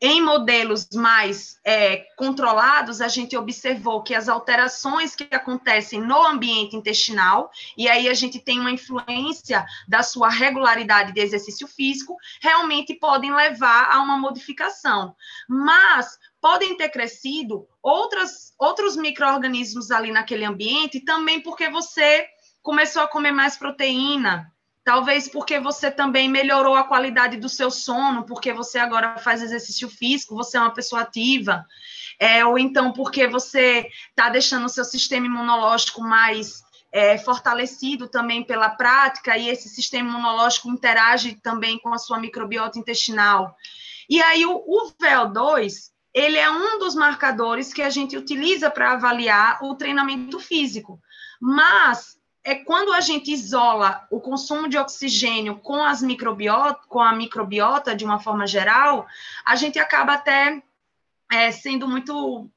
em modelos mais é, controlados, a gente observou que as alterações que acontecem no ambiente intestinal, e aí a gente tem uma influência da sua regularidade de exercício físico, realmente podem levar a uma modificação. Mas podem ter crescido outras, outros micro-organismos ali naquele ambiente, também porque você começou a comer mais proteína, Talvez porque você também melhorou a qualidade do seu sono, porque você agora faz exercício físico, você é uma pessoa ativa. É, ou então porque você está deixando o seu sistema imunológico mais é, fortalecido também pela prática, e esse sistema imunológico interage também com a sua microbiota intestinal. E aí o, o VO2, ele é um dos marcadores que a gente utiliza para avaliar o treinamento físico. Mas é quando a gente isola o consumo de oxigênio com as microbiota, com a microbiota de uma forma geral, a gente acaba até é, sendo muito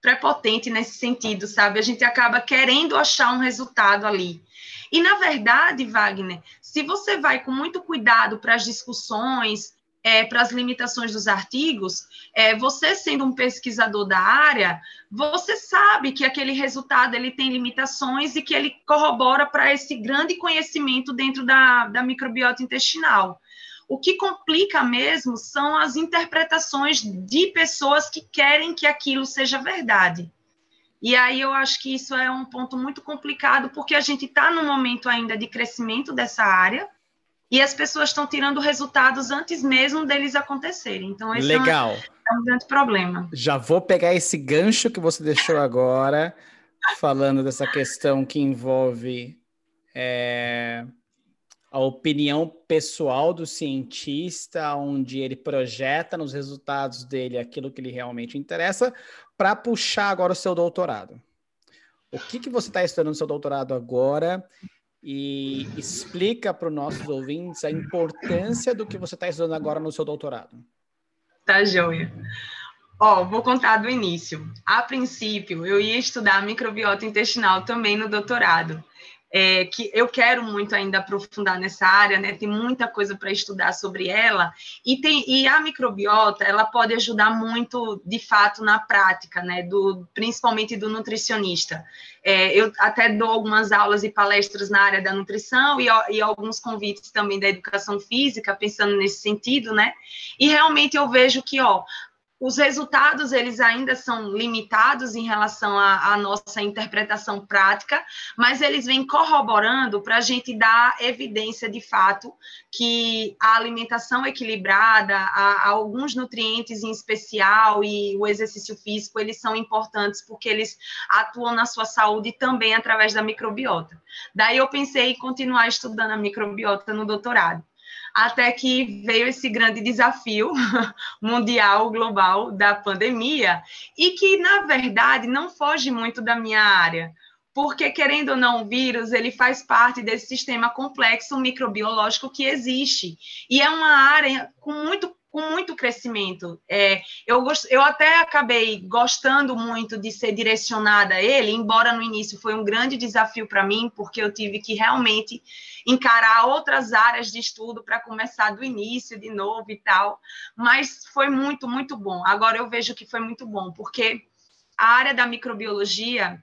prepotente nesse sentido, sabe? A gente acaba querendo achar um resultado ali. E na verdade, Wagner, se você vai com muito cuidado para as discussões, é, para as limitações dos artigos, é, você sendo um pesquisador da área, você sabe que aquele resultado ele tem limitações e que ele corrobora para esse grande conhecimento dentro da, da microbiota intestinal. O que complica mesmo são as interpretações de pessoas que querem que aquilo seja verdade. E aí eu acho que isso é um ponto muito complicado, porque a gente está no momento ainda de crescimento dessa área, e as pessoas estão tirando resultados antes mesmo deles acontecerem. Então, esse Legal. É, um, é um grande problema. Já vou pegar esse gancho que você deixou agora, falando dessa questão que envolve é, a opinião pessoal do cientista, onde ele projeta nos resultados dele aquilo que lhe realmente interessa, para puxar agora o seu doutorado. O que, que você está estudando no seu doutorado agora e explica para os nossos ouvintes a importância do que você está estudando agora no seu doutorado. Tá, joia. Ó, vou contar do início. A princípio, eu ia estudar microbiota intestinal também no doutorado é, que eu quero muito ainda aprofundar nessa área, né? Tem muita coisa para estudar sobre ela e tem e a microbiota ela pode ajudar muito, de fato, na prática, né? Do principalmente do nutricionista. É, eu até dou algumas aulas e palestras na área da nutrição e, e alguns convites também da educação física, pensando nesse sentido, né? E realmente eu vejo que, ó, os resultados eles ainda são limitados em relação à, nossa interpretação prática, mas eles vêm corroborando para a gente dar evidência de fato que a alimentação equilibrada, a, a alguns nutrientes em especial e o exercício físico eles são importantes porque eles atuam na sua saúde também através da microbiota. Daí eu pensei em continuar estudando a microbiota no doutorado até que veio esse grande desafio mundial, global da pandemia, e que, na verdade, não foge muito da minha área, porque, querendo ou não, o vírus ele faz parte desse sistema complexo microbiológico que existe, e é uma área com muito com muito crescimento. É, eu, eu até acabei gostando muito de ser direcionada a ele, embora no início foi um grande desafio para mim, porque eu tive que realmente encarar outras áreas de estudo para começar do início de novo e tal, mas foi muito, muito bom. Agora eu vejo que foi muito bom, porque a área da microbiologia,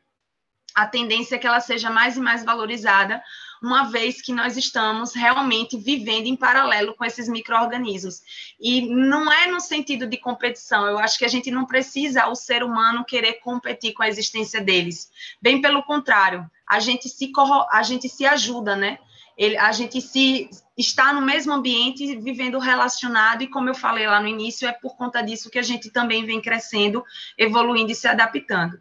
a tendência é que ela seja mais e mais valorizada, uma vez que nós estamos realmente vivendo em paralelo com esses micro-organismos. E não é no sentido de competição, eu acho que a gente não precisa, o ser humano, querer competir com a existência deles. Bem pelo contrário, a gente se, a gente se ajuda, né? Ele, a gente se está no mesmo ambiente, vivendo relacionado, e como eu falei lá no início, é por conta disso que a gente também vem crescendo, evoluindo e se adaptando.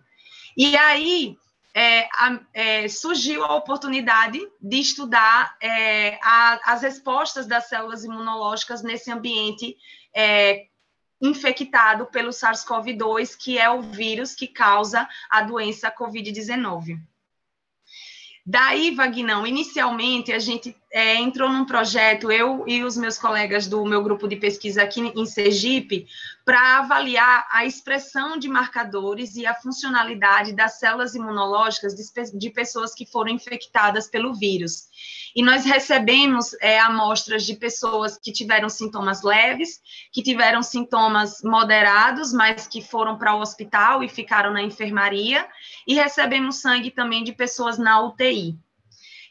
E aí, é, é, surgiu a oportunidade de estudar é, a, as respostas das células imunológicas nesse ambiente é, infectado pelo SARS-CoV-2, que é o vírus que causa a doença COVID-19. Daí, Vagnão, inicialmente a gente é, entrou num projeto, eu e os meus colegas do meu grupo de pesquisa aqui em Sergipe, para avaliar a expressão de marcadores e a funcionalidade das células imunológicas de, de pessoas que foram infectadas pelo vírus. E nós recebemos é, amostras de pessoas que tiveram sintomas leves, que tiveram sintomas moderados, mas que foram para o hospital e ficaram na enfermaria, e recebemos sangue também de pessoas na UTI.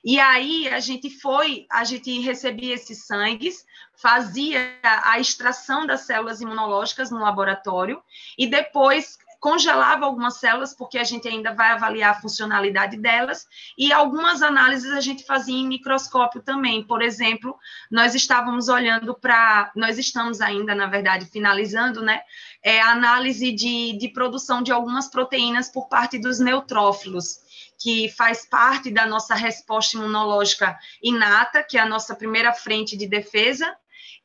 E aí a gente foi, a gente recebia esses sangues, fazia a extração das células imunológicas no laboratório e depois congelava algumas células, porque a gente ainda vai avaliar a funcionalidade delas, e algumas análises a gente fazia em microscópio também. Por exemplo, nós estávamos olhando para. Nós estamos ainda, na verdade, finalizando, né? É, a análise de, de produção de algumas proteínas por parte dos neutrófilos que faz parte da nossa resposta imunológica inata, que é a nossa primeira frente de defesa,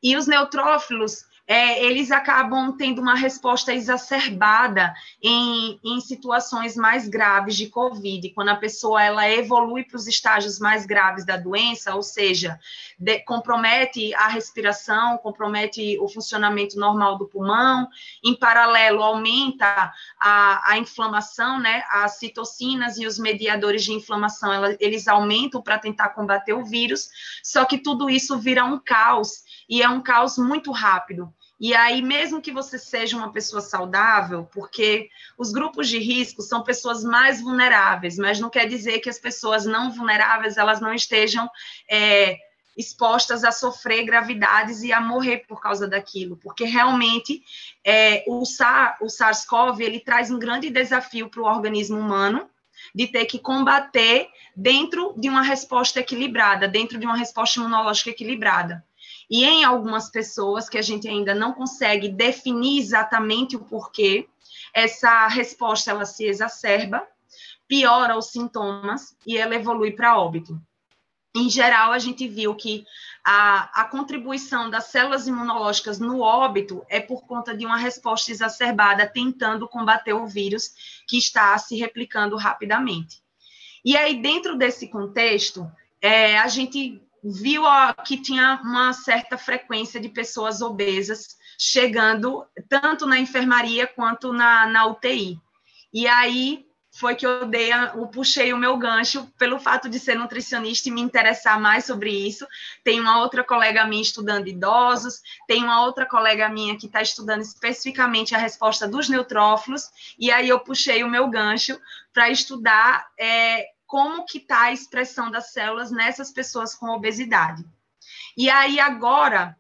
e os neutrófilos é, eles acabam tendo uma resposta exacerbada em, em situações mais graves de Covid, quando a pessoa ela evolui para os estágios mais graves da doença, ou seja, de, compromete a respiração, compromete o funcionamento normal do pulmão, em paralelo aumenta a, a inflamação, né, as citocinas e os mediadores de inflamação, ela, eles aumentam para tentar combater o vírus, só que tudo isso vira um caos e é um caos muito rápido. E aí, mesmo que você seja uma pessoa saudável, porque os grupos de risco são pessoas mais vulneráveis, mas não quer dizer que as pessoas não vulneráveis elas não estejam é, expostas a sofrer gravidades e a morrer por causa daquilo, porque realmente é, o, SAR, o SARS-CoV ele traz um grande desafio para o organismo humano de ter que combater dentro de uma resposta equilibrada, dentro de uma resposta imunológica equilibrada. E em algumas pessoas que a gente ainda não consegue definir exatamente o porquê, essa resposta ela se exacerba, piora os sintomas e ela evolui para óbito. Em geral, a gente viu que a, a, contribuição das células imunológicas no óbito é por conta de uma resposta exacerbada tentando combater o vírus que está se replicando rapidamente. E aí, dentro desse contexto, é, a gente viu ó, que tinha uma certa frequência de pessoas obesas chegando tanto na enfermaria quanto na, na UTI. E aí foi que eu dei, eu puxei o meu gancho pelo fato de ser nutricionista e me interessar mais sobre isso. Tem uma outra colega minha estudando idosos, tem uma outra colega minha que está estudando especificamente a resposta dos neutrófilos, e aí eu puxei o meu gancho para estudar é, como que está a expressão das células nessas pessoas com obesidade. E aí agora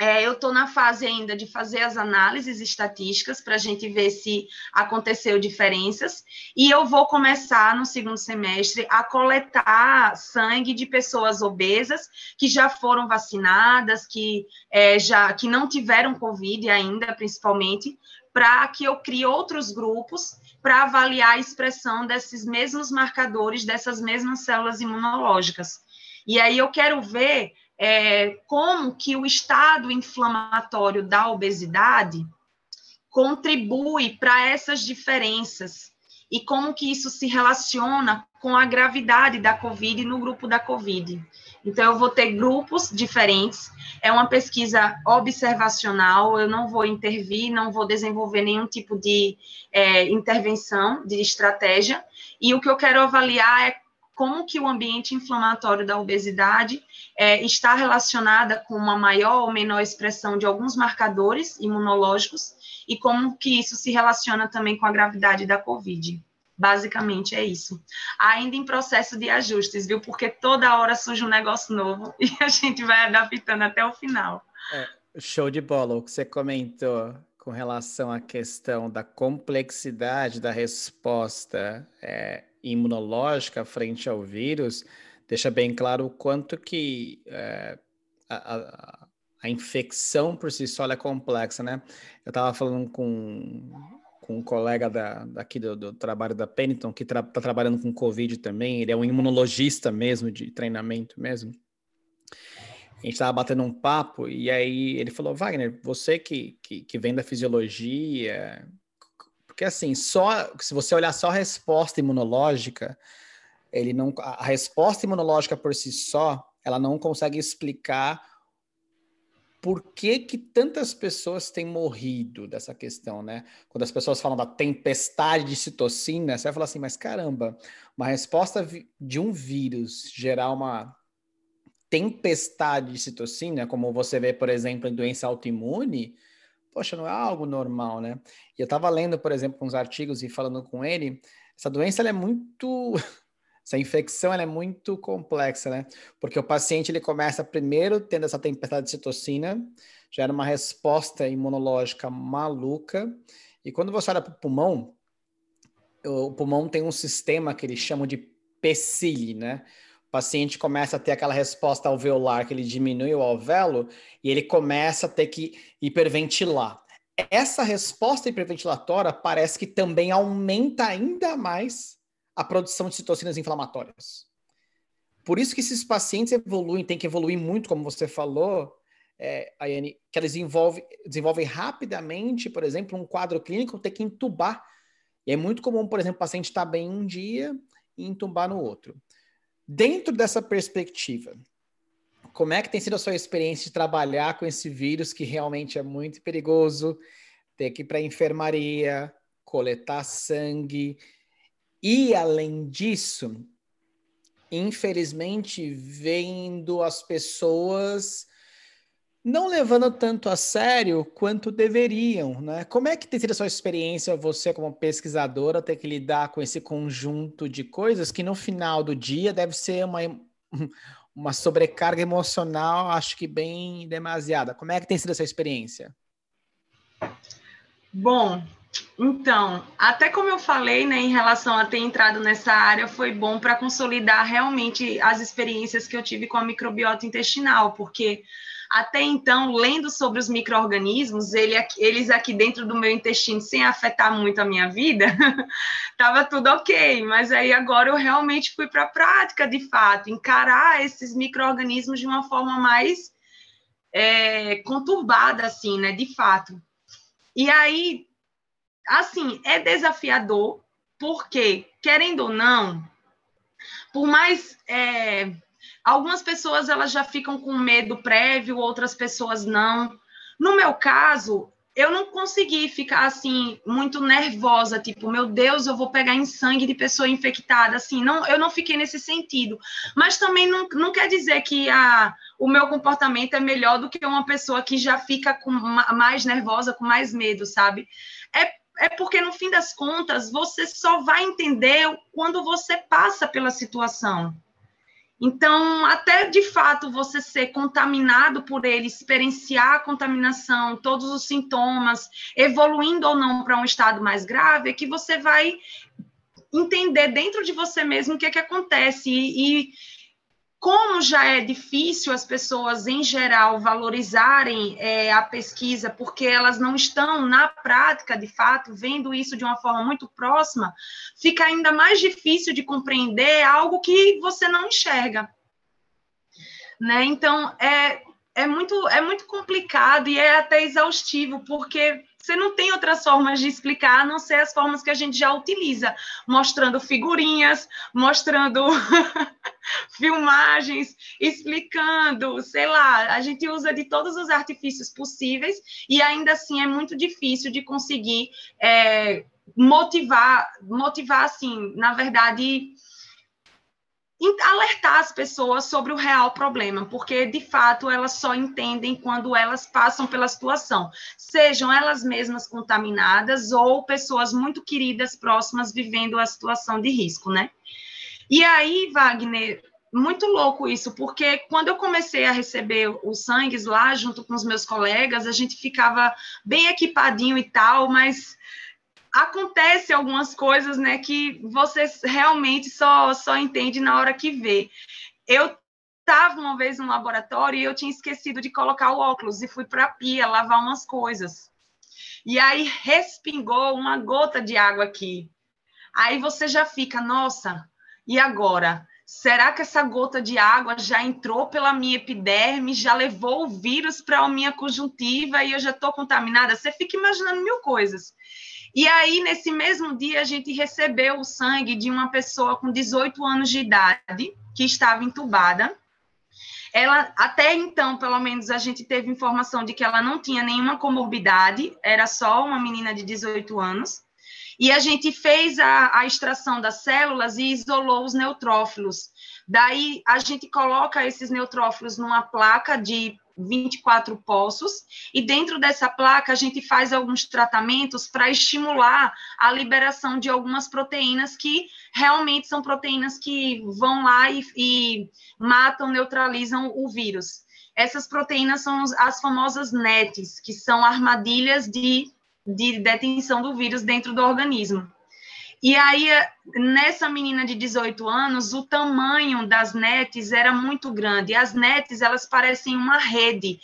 é, eu estou na fase ainda de fazer as análises estatísticas para a gente ver se aconteceu diferenças, e eu vou começar no segundo semestre a coletar sangue de pessoas obesas que já foram vacinadas, que é, já que não tiveram Covid ainda, principalmente, para que eu crie outros grupos para avaliar a expressão desses mesmos marcadores, dessas mesmas células imunológicas. E aí eu quero ver é, como que o estado inflamatório da obesidade contribui para essas diferenças e como que isso se relaciona com a gravidade da COVID no grupo da COVID. Então, eu vou ter grupos diferentes, é uma pesquisa observacional, eu não vou intervir, não vou desenvolver nenhum tipo de é, intervenção, de estratégia, e o que eu quero avaliar é como que o ambiente inflamatório da obesidade é, está relacionada com uma maior ou menor expressão de alguns marcadores imunológicos e como que isso se relaciona também com a gravidade da COVID. Basicamente é isso. Ainda em processo de ajustes, viu? Porque toda hora surge um negócio novo e a gente vai adaptando até o final. É, show de bola. O que você comentou com relação à questão da complexidade da resposta é, imunológica frente ao vírus deixa bem claro o quanto que é, a, a, a, infecção por si só é complexa, né? Eu estava falando com com um colega da, daqui do, do trabalho da Peniton, que está tra trabalhando com Covid também, ele é um imunologista mesmo, de treinamento mesmo. A gente estava batendo um papo e aí ele falou, Wagner, você que, que, que vem da fisiologia, porque assim, só se você olhar só a resposta imunológica, ele não, a resposta imunológica por si só, ela não consegue explicar por que, que tantas pessoas têm morrido dessa questão, né? Quando as pessoas falam da tempestade de citocina, você vai falar assim, mas caramba, uma resposta de um vírus gerar uma tempestade de citocina, como você vê, por exemplo, em doença autoimune, poxa, não é algo normal, né? E eu estava lendo, por exemplo, uns artigos e falando com ele, essa doença é muito essa infecção é muito complexa, né? Porque o paciente ele começa primeiro tendo essa tempestade de citocina, gera uma resposta imunológica maluca, e quando você olha para o pulmão, o pulmão tem um sistema que eles chamam de PECIL, né? O paciente começa a ter aquela resposta alveolar, que ele diminui o alvéolo, e ele começa a ter que hiperventilar. Essa resposta hiperventilatória parece que também aumenta ainda mais a produção de citocinas inflamatórias. Por isso que esses pacientes evoluem, tem que evoluir muito, como você falou, é, Ayane, que eles desenvolvem, rapidamente, por exemplo, um quadro clínico, ter que entubar. E é muito comum, por exemplo, o paciente estar tá bem um dia e entubar no outro. Dentro dessa perspectiva, como é que tem sido a sua experiência de trabalhar com esse vírus que realmente é muito perigoso, ter que ir para a enfermaria, coletar sangue, e, além disso, infelizmente, vendo as pessoas não levando tanto a sério quanto deveriam, né? Como é que tem sido a sua experiência, você como pesquisadora, ter que lidar com esse conjunto de coisas que no final do dia deve ser uma, uma sobrecarga emocional, acho que bem demasiada. Como é que tem sido a sua experiência? Bom, então, até como eu falei, né, em relação a ter entrado nessa área, foi bom para consolidar realmente as experiências que eu tive com a microbiota intestinal, porque até então, lendo sobre os micro-organismos, ele, eles aqui dentro do meu intestino, sem afetar muito a minha vida, estava tudo ok. Mas aí agora eu realmente fui para a prática, de fato, encarar esses micro-organismos de uma forma mais é, conturbada, assim, né, de fato. E aí, assim, é desafiador, porque, querendo ou não, por mais. É, algumas pessoas elas já ficam com medo prévio, outras pessoas não. No meu caso, eu não consegui ficar assim muito nervosa, tipo, meu Deus, eu vou pegar em sangue de pessoa infectada, assim, não, eu não fiquei nesse sentido. Mas também não, não quer dizer que a, o meu comportamento é melhor do que uma pessoa que já fica com mais nervosa, com mais medo, sabe? É é porque, no fim das contas, você só vai entender quando você passa pela situação. Então, até de fato você ser contaminado por ele, experienciar a contaminação, todos os sintomas, evoluindo ou não para um estado mais grave, é que você vai entender dentro de você mesmo o que é que acontece. E, e como já é difícil as pessoas, em geral, valorizarem é, a pesquisa, porque elas não estão na prática, de fato, vendo isso de uma forma muito próxima, fica ainda mais difícil de compreender algo que você não enxerga. Né? Então, é, é, muito, é muito complicado e é até exaustivo, porque você não tem outras formas de explicar a não ser as formas que a gente já utiliza, mostrando figurinhas, mostrando filmagens, explicando, sei lá, a gente usa de todos os artifícios possíveis e ainda assim é muito difícil de conseguir é, motivar, motivar assim, na verdade alertar as pessoas sobre o real problema, porque de fato elas só entendem quando elas passam pela situação, sejam elas mesmas contaminadas ou pessoas muito queridas próximas vivendo a situação de risco, né? E aí, Wagner, muito louco isso, porque quando eu comecei a receber os sangues lá junto com os meus colegas, a gente ficava bem equipadinho e tal, mas acontece algumas coisas, né, que você realmente só só entende na hora que vê. Eu estava uma vez no laboratório e eu tinha esquecido de colocar o óculos e fui para a pia lavar umas coisas. E aí respingou uma gota de água aqui. Aí você já fica, nossa, e agora? Será que essa gota de água já entrou pela minha epiderme, já levou o vírus para a minha conjuntiva e eu já estou contaminada? Você fica imaginando mil coisas. E aí, nesse mesmo dia, a gente recebeu o sangue de uma pessoa com 18 anos de idade, que estava entubada. Ela, até então, pelo menos, a gente teve informação de que ela não tinha nenhuma comorbidade, era só uma menina de 18 anos. E a gente fez a, a extração das células e isolou os neutrófilos. Daí, a gente coloca esses neutrófilos numa placa de 24 poços, e dentro dessa placa a gente faz alguns tratamentos para estimular a liberação de algumas proteínas que realmente são proteínas que vão lá e, e matam, neutralizam o vírus. Essas proteínas são as famosas NETs, que são armadilhas de, de detenção do vírus dentro do organismo. E aí, nessa menina de 18 anos, o tamanho das nets era muito grande. As nets, elas parecem uma rede.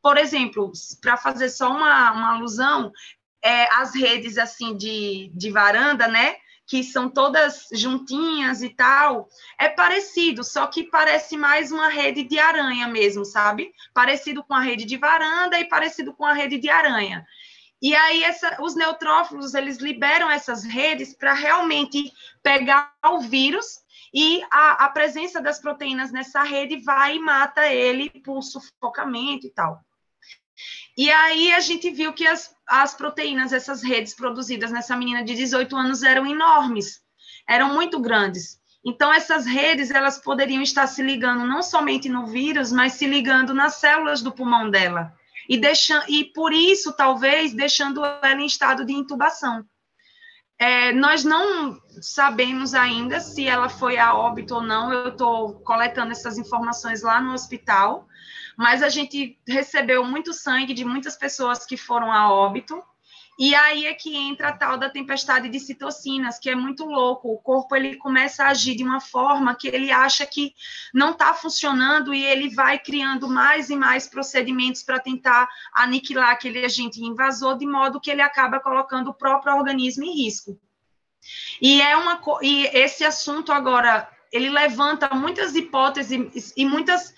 Por exemplo, para fazer só uma, uma alusão, é, as redes assim de, de varanda, né? Que são todas juntinhas e tal, é parecido, só que parece mais uma rede de aranha mesmo, sabe? Parecido com a rede de varanda e parecido com a rede de aranha. E aí essa, os neutrófilos eles liberam essas redes para realmente pegar o vírus e a, a, presença das proteínas nessa rede vai e mata ele por sufocamento e tal. E aí a gente viu que as, as proteínas, essas redes produzidas nessa menina de 18 anos eram enormes, eram muito grandes. Então essas redes elas poderiam estar se ligando não somente no vírus, mas se ligando nas células do pulmão dela e, deixando, e por isso, talvez, deixando ela em estado de intubação. É, nós não sabemos ainda se ela foi a óbito ou não, eu estou coletando essas informações lá no hospital, mas a gente recebeu muito sangue de muitas pessoas que foram a óbito, e aí é que entra a tal da tempestade de citocinas, que é muito louco. O corpo ele começa a agir de uma forma que ele acha que não está funcionando e ele vai criando mais e mais procedimentos para tentar aniquilar aquele agente invasor, de modo que ele acaba colocando o próprio organismo em risco. E é uma e esse assunto agora ele levanta muitas hipóteses e muitas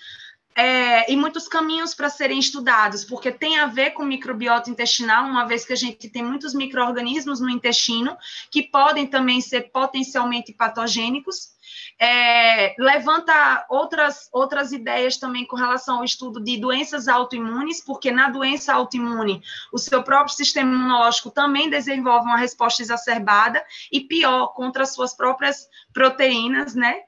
é, e muitos caminhos para serem estudados, porque tem a ver com microbiota intestinal, uma vez que a gente tem muitos micro-organismos no intestino que podem também ser potencialmente patogênicos. É, levanta outras, outras ideias também com relação ao estudo de doenças autoimunes, porque na doença autoimune o seu próprio sistema imunológico também desenvolve uma resposta exacerbada e pior contra as suas próprias proteínas, né?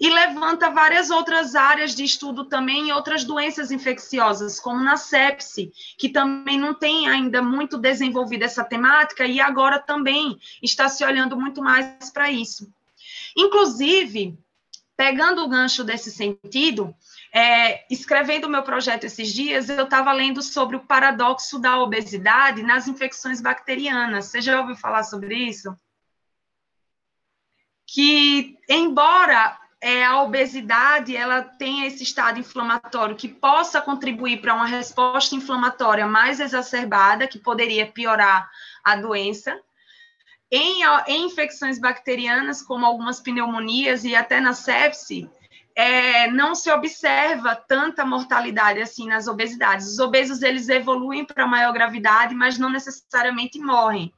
E levanta várias outras áreas de estudo também outras doenças infecciosas, como na sepse, que também não tem ainda muito desenvolvida essa temática e agora também está se olhando muito mais para isso. Inclusive, pegando o gancho desse sentido, é, escrevendo o meu projeto esses dias, eu estava lendo sobre o paradoxo da obesidade nas infecções bacterianas. Você já ouviu falar sobre isso? Que, embora é, a obesidade ela tem esse estado inflamatório que possa contribuir para uma resposta inflamatória mais exacerbada, que poderia piorar a doença. Em, em infecções bacterianas, como algumas pneumonias e até na sepse, é, não se observa tanta mortalidade assim nas obesidades. Os obesos eles evoluem para maior gravidade, mas não necessariamente morrem.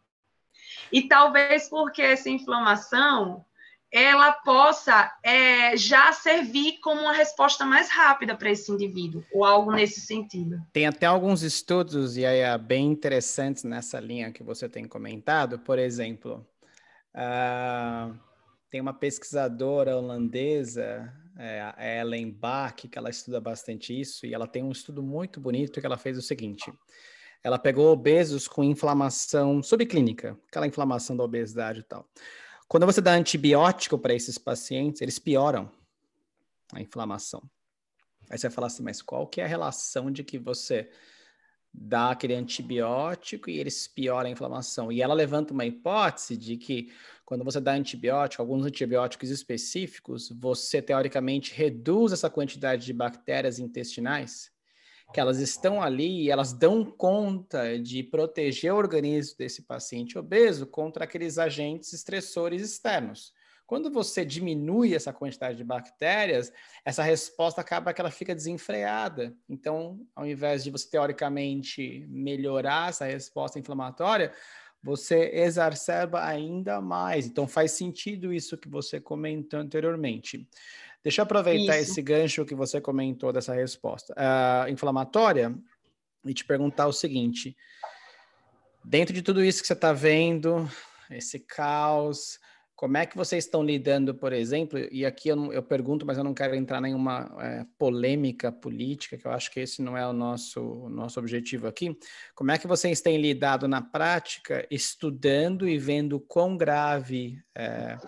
E talvez porque essa inflamação ela possa é, já servir como uma resposta mais rápida para esse indivíduo, ou algo nesse sentido. Tem até alguns estudos, e aí é bem interessantes nessa linha que você tem comentado. Por exemplo, uh, tem uma pesquisadora holandesa, é, Ellen Bach, que ela estuda bastante isso, e ela tem um estudo muito bonito que ela fez o seguinte. Ela pegou obesos com inflamação subclínica, aquela inflamação da obesidade e tal. Quando você dá antibiótico para esses pacientes, eles pioram a inflamação. Aí você vai falar assim, mas qual que é a relação de que você dá aquele antibiótico e eles pioram a inflamação? E ela levanta uma hipótese de que quando você dá antibiótico, alguns antibióticos específicos, você teoricamente reduz essa quantidade de bactérias intestinais que elas estão ali e elas dão conta de proteger o organismo desse paciente obeso contra aqueles agentes estressores externos. Quando você diminui essa quantidade de bactérias, essa resposta acaba que ela fica desenfreada. Então, ao invés de você teoricamente melhorar essa resposta inflamatória, você exacerba ainda mais. Então, faz sentido isso que você comentou anteriormente. Deixa eu aproveitar Isso. esse gancho que você comentou dessa resposta uh, inflamatória e te perguntar o seguinte: dentro de tudo isso que você está vendo, esse caos, como é que vocês estão lidando, por exemplo, e aqui eu, não, eu pergunto, mas eu não quero entrar em nenhuma é, polêmica política, que eu acho que esse não é o nosso, o nosso objetivo aqui. Como é que vocês têm lidado na prática, estudando e vendo quão grave é,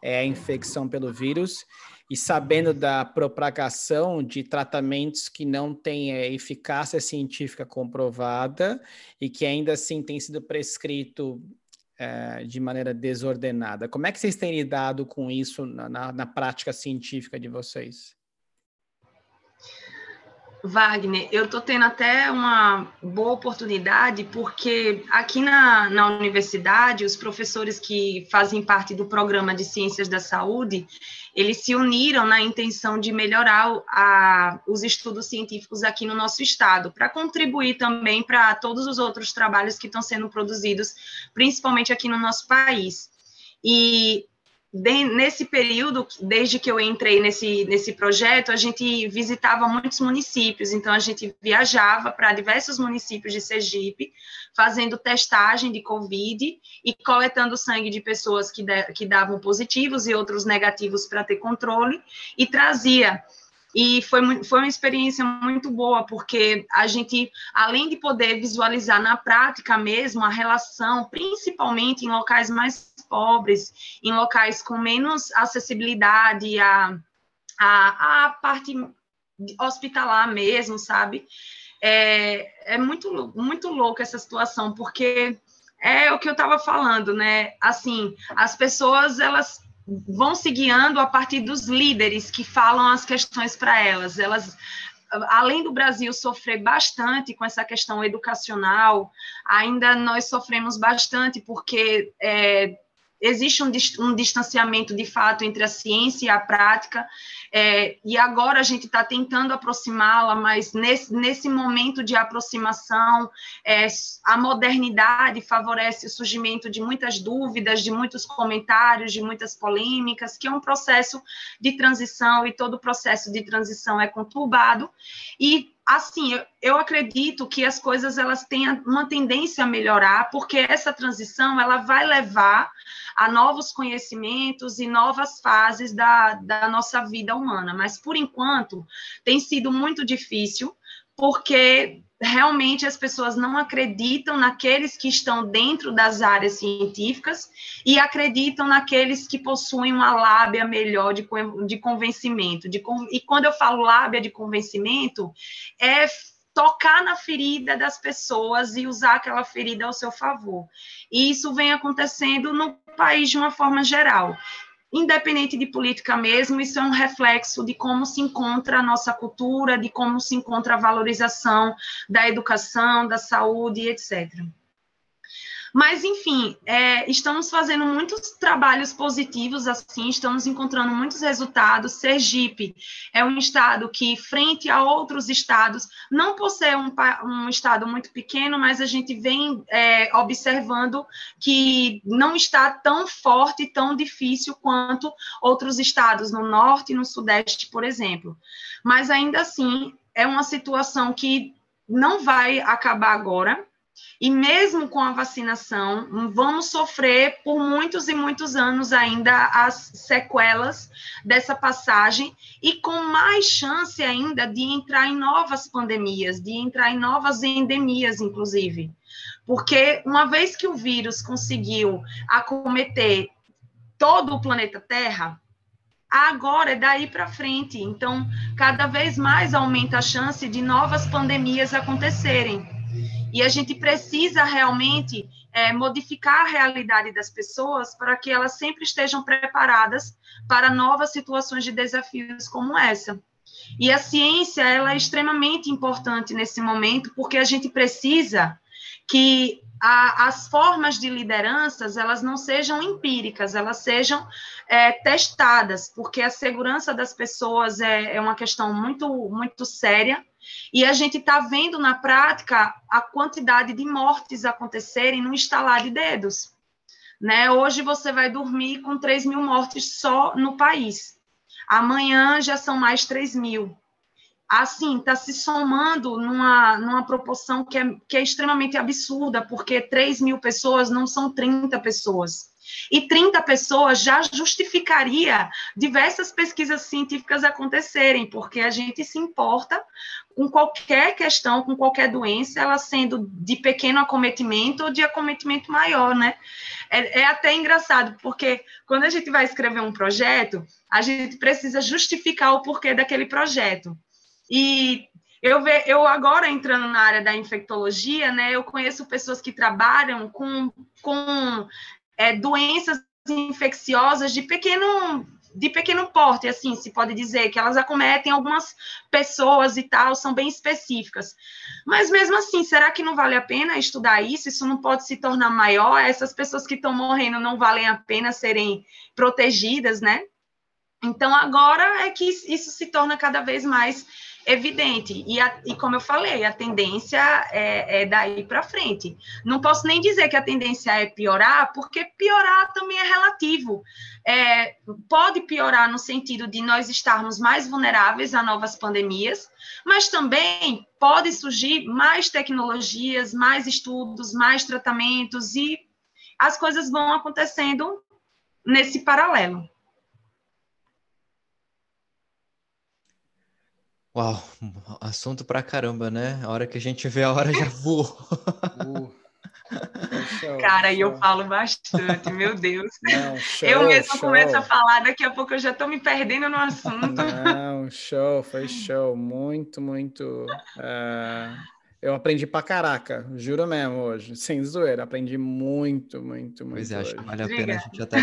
é a infecção pelo vírus e sabendo da propagação de tratamentos que não têm é, eficácia científica comprovada e que ainda assim tem sido prescrito é, de maneira desordenada. Como é que vocês têm lidado com isso na, na, na prática científica de vocês? Wagner, eu estou tendo até uma boa oportunidade, porque aqui na, na universidade, os professores que fazem parte do programa de Ciências da Saúde, eles se uniram na intenção de melhorar a, os estudos científicos aqui no nosso estado, para contribuir também para todos os outros trabalhos que estão sendo produzidos, principalmente aqui no nosso país. E de, nesse período, desde que eu entrei nesse, nesse projeto, a gente visitava muitos municípios, então a gente viajava para diversos municípios de Sergipe, fazendo testagem de Covid e coletando sangue de pessoas que, de, que davam positivos e outros negativos para ter controle, e trazia e foi, foi uma experiência muito boa, porque a gente, além de poder visualizar na prática mesmo a relação, principalmente em locais mais pobres, em locais com menos acessibilidade à, à, parte hospitalar mesmo, sabe? É, é muito, muito louco essa situação, porque é o que eu estava falando, né? Assim, as pessoas, elas vão se guiando a partir dos líderes que falam as questões para elas. Elas, além do Brasil sofrer bastante com essa questão educacional, ainda nós sofremos bastante porque é, existe um, um, distanciamento de fato entre a ciência e a prática, é, e agora a gente está tentando aproximá-la, mas nesse, nesse momento de aproximação, é, a modernidade favorece o surgimento de muitas dúvidas, de muitos comentários, de muitas polêmicas, que é um processo de transição, e todo processo de transição é conturbado, e assim, eu, eu, acredito que as coisas elas têm uma tendência a melhorar, porque essa transição ela vai levar a novos conhecimentos e novas fases da, da nossa vida humana. Mas, por enquanto, tem sido muito difícil, porque realmente as pessoas não acreditam naqueles que estão dentro das áreas científicas e acreditam naqueles que possuem uma lábia melhor de, de convencimento. De, e quando eu falo lábia de convencimento, é tocar na ferida das pessoas e usar aquela ferida ao seu favor. E isso vem acontecendo no país de uma forma geral independente de política mesmo, isso é um reflexo de como se encontra a nossa cultura, de como se encontra a valorização da educação, da saúde, etc. Mas, enfim, é, estamos fazendo muitos trabalhos positivos, assim, estamos encontrando muitos resultados. Sergipe é um estado que, frente a outros estados, não por ser um, um estado muito pequeno, mas a gente vem é, observando que não está tão forte, tão difícil quanto outros estados no norte e no sudeste, por exemplo. Mas, ainda assim, é uma situação que não vai acabar agora, e mesmo com a vacinação, vamos sofrer por muitos e muitos anos ainda as sequelas dessa passagem e com mais chance ainda de entrar em novas pandemias, de entrar em novas endemias, inclusive. Porque uma vez que o vírus conseguiu acometer todo o planeta Terra, agora é daí para frente. Então, cada vez mais aumenta a chance de novas pandemias acontecerem. E a gente precisa realmente é, modificar a realidade das pessoas para que elas sempre estejam preparadas para novas situações de desafios como essa. E a ciência ela é extremamente importante nesse momento, porque a gente precisa que a, as formas de lideranças elas não sejam empíricas, elas sejam é, testadas, porque a segurança das pessoas é, é uma questão muito, muito séria e a gente está vendo na prática a quantidade de mortes acontecerem no estalar de dedos. Né? Hoje você vai dormir com 3 mil mortes só no país. Amanhã já são mais 3 mil. Assim, está se somando numa, numa proporção que é, que é extremamente absurda, porque 3 mil pessoas não são 30 pessoas. E 30 pessoas já justificaria diversas pesquisas científicas acontecerem, porque a gente se importa com qualquer questão, com qualquer doença, ela sendo de pequeno acometimento ou de acometimento maior, né? É, é até engraçado, porque quando a gente vai escrever um projeto, a gente precisa justificar o porquê daquele projeto. E eu, ve, eu agora entrando na área da infectologia, né, eu conheço pessoas que trabalham com, com é, doenças infecciosas de pequeno de pequeno porte, assim, se pode dizer, que elas acometem algumas pessoas e tal, são bem específicas. Mas mesmo assim, será que não vale a pena estudar isso? Isso não pode se tornar maior? Essas pessoas que estão morrendo não valem a pena serem protegidas, né? Então, agora é que isso se torna cada vez mais evidente. E, a, e como eu falei, a tendência é, é daí para frente. Não posso nem dizer que a tendência é piorar, porque piorar também é relativo. É, pode piorar no sentido de nós estarmos mais vulneráveis a novas pandemias, mas também pode surgir mais tecnologias, mais estudos, mais tratamentos e as coisas vão acontecendo nesse paralelo. Uau, assunto pra caramba, né? A hora que a gente vê a hora já voou. Uh, show, Cara, e eu falo bastante, meu Deus. Não, show, eu mesmo começo a falar, daqui a pouco eu já tô me perdendo no assunto. Não, show, foi show. Muito, muito. Uh, eu aprendi pra caraca, juro mesmo hoje, sem zoeira. Aprendi muito, muito, muito. Pois é, hoje. acho que vale a pena a gente até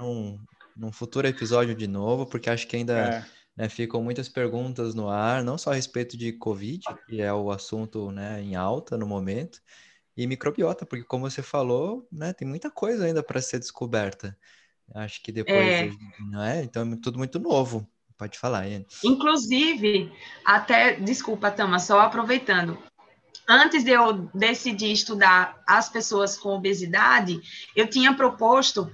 num, num futuro episódio de novo, porque acho que ainda. É né, ficam muitas perguntas no ar, não só a respeito de Covid, que é o assunto né, em alta no momento, e microbiota, porque como você falou, né, tem muita coisa ainda para ser descoberta. Acho que depois, é. não é? Então é tudo muito novo. Pode falar, Ian. Inclusive, até, desculpa, Tama, só aproveitando. Antes de eu decidir estudar as pessoas com obesidade, eu tinha proposto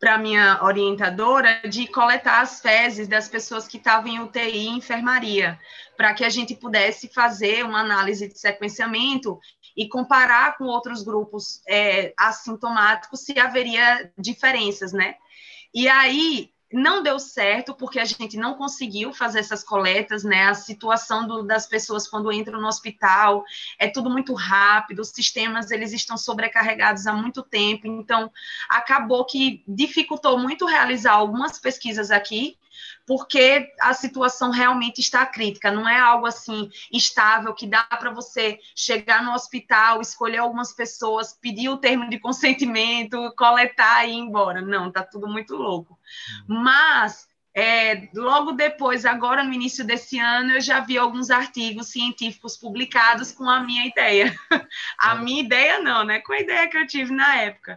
para minha orientadora de coletar as fezes das pessoas que estavam em UTI e enfermaria, para que a gente pudesse fazer uma análise de sequenciamento e comparar com outros grupos é, assintomáticos se haveria diferenças, né? E aí não deu certo porque a gente não conseguiu fazer essas coletas, né? A situação do, das pessoas quando entram no hospital é tudo muito rápido, os sistemas eles estão sobrecarregados há muito tempo, então acabou que dificultou muito realizar algumas pesquisas aqui porque a situação realmente está crítica, não é algo assim estável que dá para você chegar no hospital, escolher algumas pessoas, pedir o termo de consentimento, coletar e ir embora. Não, está tudo muito louco. Mas é, logo depois, agora no início desse ano, eu já vi alguns artigos científicos publicados com a minha ideia. a minha ideia não, né? Com a ideia que eu tive na época.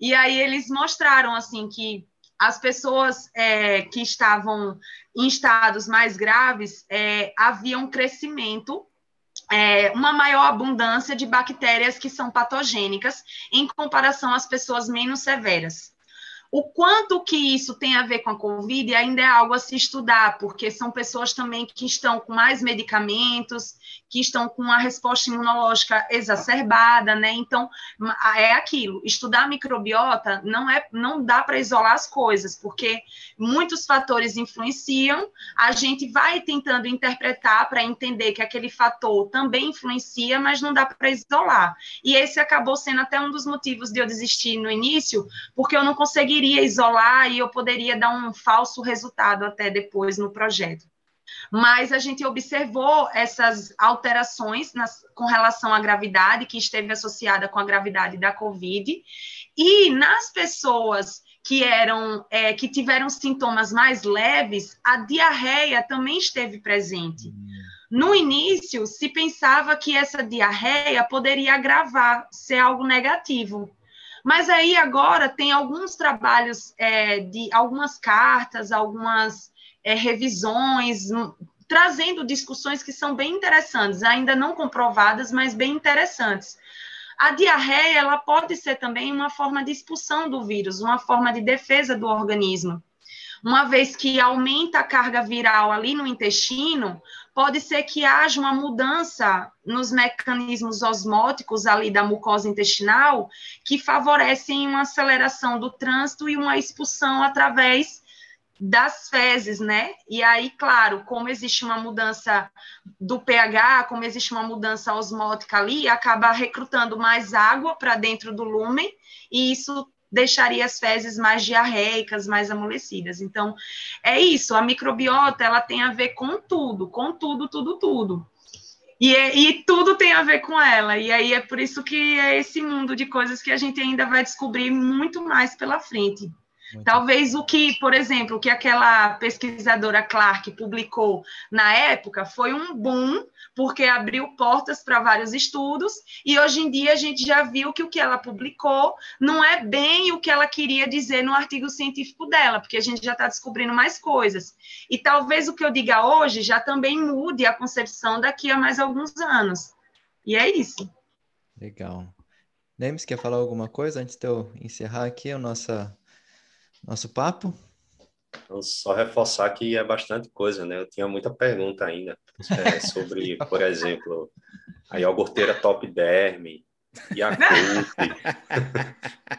E aí eles mostraram assim que as pessoas é, que estavam em estados mais graves é, havia um crescimento, é, uma maior abundância de bactérias que são patogênicas em comparação às pessoas menos severas. O quanto que isso tem a ver com a Covid ainda é algo a se estudar, porque são pessoas também que estão com mais medicamentos, que estão com a resposta imunológica exacerbada, né? Então, é aquilo. Estudar microbiota não é, não dá para isolar as coisas, porque muitos fatores influenciam. A gente vai tentando interpretar para entender que aquele fator também influencia, mas não dá para isolar. E esse acabou sendo até um dos motivos de eu desistir no início, porque eu não conseguiria isolar e eu poderia dar um falso resultado até depois no projeto. Mas a gente observou essas alterações nas, com relação à gravidade, que esteve associada com a gravidade da Covid, e nas pessoas que eram é, que tiveram sintomas mais leves, a diarreia também esteve presente. No início, se pensava que essa diarreia poderia agravar, ser algo negativo. Mas aí agora tem alguns trabalhos é, de algumas cartas, algumas é, revisões, trazendo discussões que são bem interessantes, ainda não comprovadas, mas bem interessantes. A diarreia ela pode ser também uma forma de expulsão do vírus, uma forma de defesa do organismo. uma vez que aumenta a carga viral ali no intestino, pode ser que haja uma mudança nos mecanismos osmóticos ali da mucosa intestinal que favorecem uma aceleração do trânsito e uma expulsão através das fezes, né? E aí, claro, como existe uma mudança do pH, como existe uma mudança osmótica ali, acaba recrutando mais água para dentro do lúmen, e isso deixaria as fezes mais diarreicas, mais amolecidas. Então, é isso, a microbiota, ela tem a ver com tudo, com tudo, tudo, tudo. E, é, e, tudo tem a ver com ela. E aí é por isso que é esse mundo de coisas que a gente ainda vai descobrir muito mais pela frente. Muito Talvez o que, por exemplo, o que aquela pesquisadora Clark publicou na época foi um boom, porque abriu portas para vários estudos, e hoje em dia a gente já viu que o que ela publicou não é bem o que ela queria dizer no artigo científico dela, porque a gente já está descobrindo mais coisas. E talvez o que eu diga hoje já também mude a concepção daqui a mais alguns anos. E é isso. Legal. Nemes, quer falar alguma coisa antes de eu encerrar aqui a nossa nosso papo? Então, só reforçar que é bastante coisa, né? Eu tinha muita pergunta ainda é, sobre, por exemplo, a iogurteira top derme, Yakult.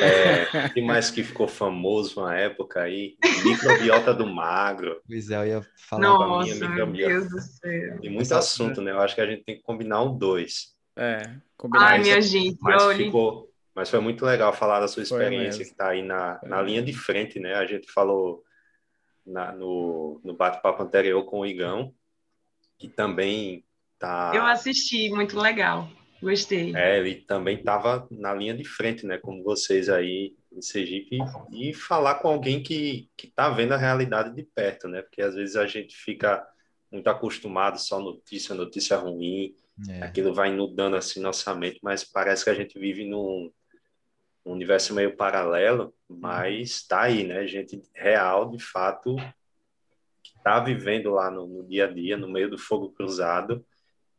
É, que mais que ficou famoso na época aí? Microbiota do magro. Pois é, eu ia falar Nossa, da minha microbiota. Meu Deus do céu. Tem muito assunto, né? Eu acho que a gente tem que combinar um dois. É, combinar. Ai, minha gente, mas ficou, mas foi muito legal falar da sua experiência, que está aí na, na linha de frente, né? A gente falou na, no, no bate-papo anterior com o Igão, que também tá. Eu assisti, muito legal. Gostei. É, ele também estava na linha de frente, né? Como vocês aí em Sergipe, e falar com alguém que está vendo a realidade de perto, né? Porque às vezes a gente fica muito acostumado só notícia, notícia ruim, é. aquilo vai inundando assim nossa mente, mas parece que a gente vive num, um universo meio paralelo, mas está aí, né? Gente real, de fato, que está vivendo lá no, no, dia a dia, no meio do fogo cruzado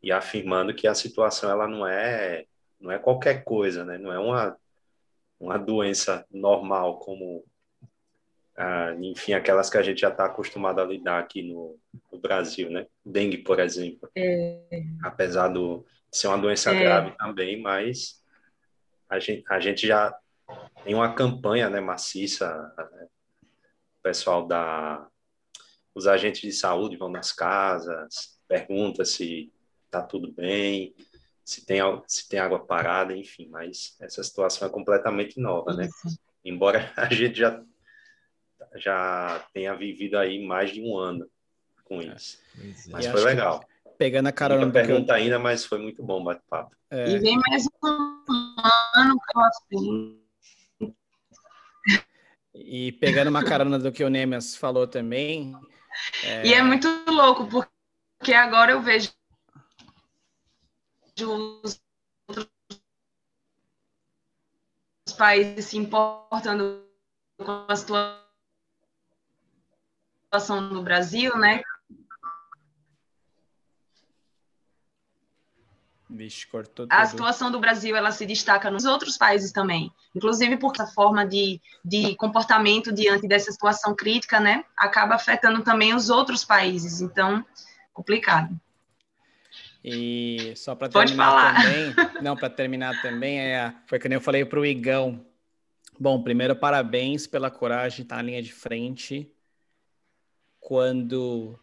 e afirmando que a situação ela não é não é qualquer coisa, né? Não é uma uma doença normal como ah, enfim aquelas que a gente já está acostumado a lidar aqui no, no, Brasil, né? Dengue, por exemplo, é. apesar do, de ser uma doença é. grave também, mas a gente, a gente já tem uma campanha né, maciça, né? o pessoal da. Os agentes de saúde vão nas casas, pergunta se está tudo bem, se tem, se tem água parada, enfim, mas essa situação é completamente nova, né? Embora a gente já, já tenha vivido aí mais de um ano com é. isso. É. Mas e foi legal. Pegando a carona do pergunta eu... ainda, mas foi muito bom o bate-papo. É... E vem mais um pela frente. E pegando uma carona do que o Nemes falou também. É... E é muito louco, porque agora eu vejo os outros países se importando com a situação do Brasil, né? Vixe, cortou a situação do Brasil ela se destaca nos outros países também, inclusive porque a forma de, de comportamento diante dessa situação crítica, né, acaba afetando também os outros países. Então, complicado. E só para terminar também, não, para terminar também, é, foi que nem eu falei para o Igão. Bom, primeiro, parabéns pela coragem de estar na linha de frente quando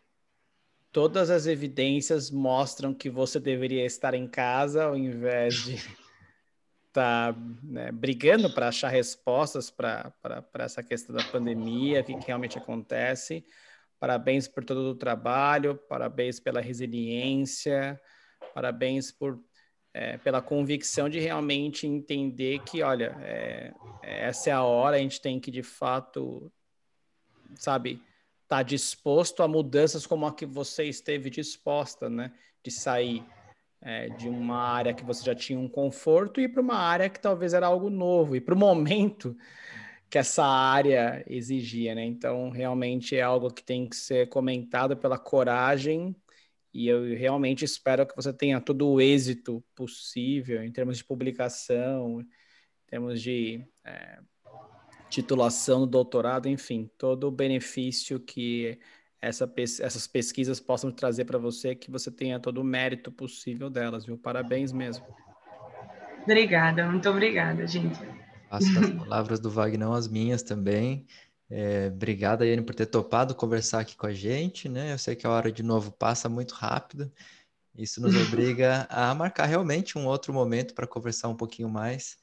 todas as evidências mostram que você deveria estar em casa ao invés de estar tá, né, brigando para achar respostas para essa questão da pandemia, o que, que realmente acontece. Parabéns por todo o trabalho, parabéns pela resiliência, parabéns por é, pela convicção de realmente entender que, olha, é, essa é a hora, a gente tem que de fato, sabe, está disposto a mudanças como a que você esteve disposta, né? De sair é, de uma área que você já tinha um conforto e para uma área que talvez era algo novo e para o momento que essa área exigia, né? Então, realmente é algo que tem que ser comentado pela coragem e eu realmente espero que você tenha todo o êxito possível em termos de publicação, em termos de é, titulação, doutorado, enfim, todo o benefício que essa, essas pesquisas possam trazer para você, que você tenha todo o mérito possível delas, viu? Parabéns mesmo. Obrigada, muito obrigada, gente. Faço as palavras do Wagner as minhas também. É, obrigada, Iane, por ter topado conversar aqui com a gente, né? Eu sei que a hora de novo passa muito rápido. Isso nos obriga a marcar realmente um outro momento para conversar um pouquinho mais.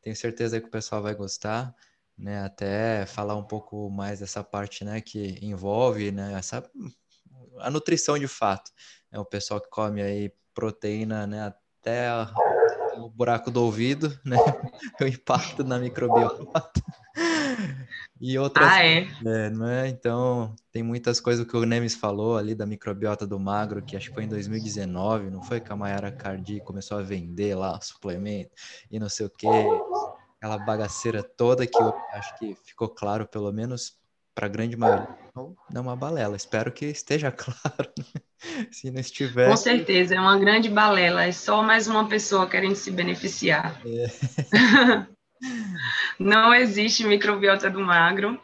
Tenho certeza que o pessoal vai gostar, né? Até falar um pouco mais dessa parte, né, que envolve, né, essa a nutrição de fato. É o pessoal que come aí proteína, né, até o buraco do ouvido, né? o impacto na microbiota. E outras. Ah, é? é? não é? Então, tem muitas coisas que o Nemes falou ali da microbiota do magro, que acho que foi em 2019, não foi que a Mayara Cardi começou a vender lá suplemento e não sei o quê. Aquela bagaceira toda que eu acho que ficou claro, pelo menos para a grande maioria, não é uma balela. Espero que esteja claro. Né? Se não estiver. Com certeza, é uma grande balela. É só mais uma pessoa querendo se beneficiar. É. não existe microbiota do magro.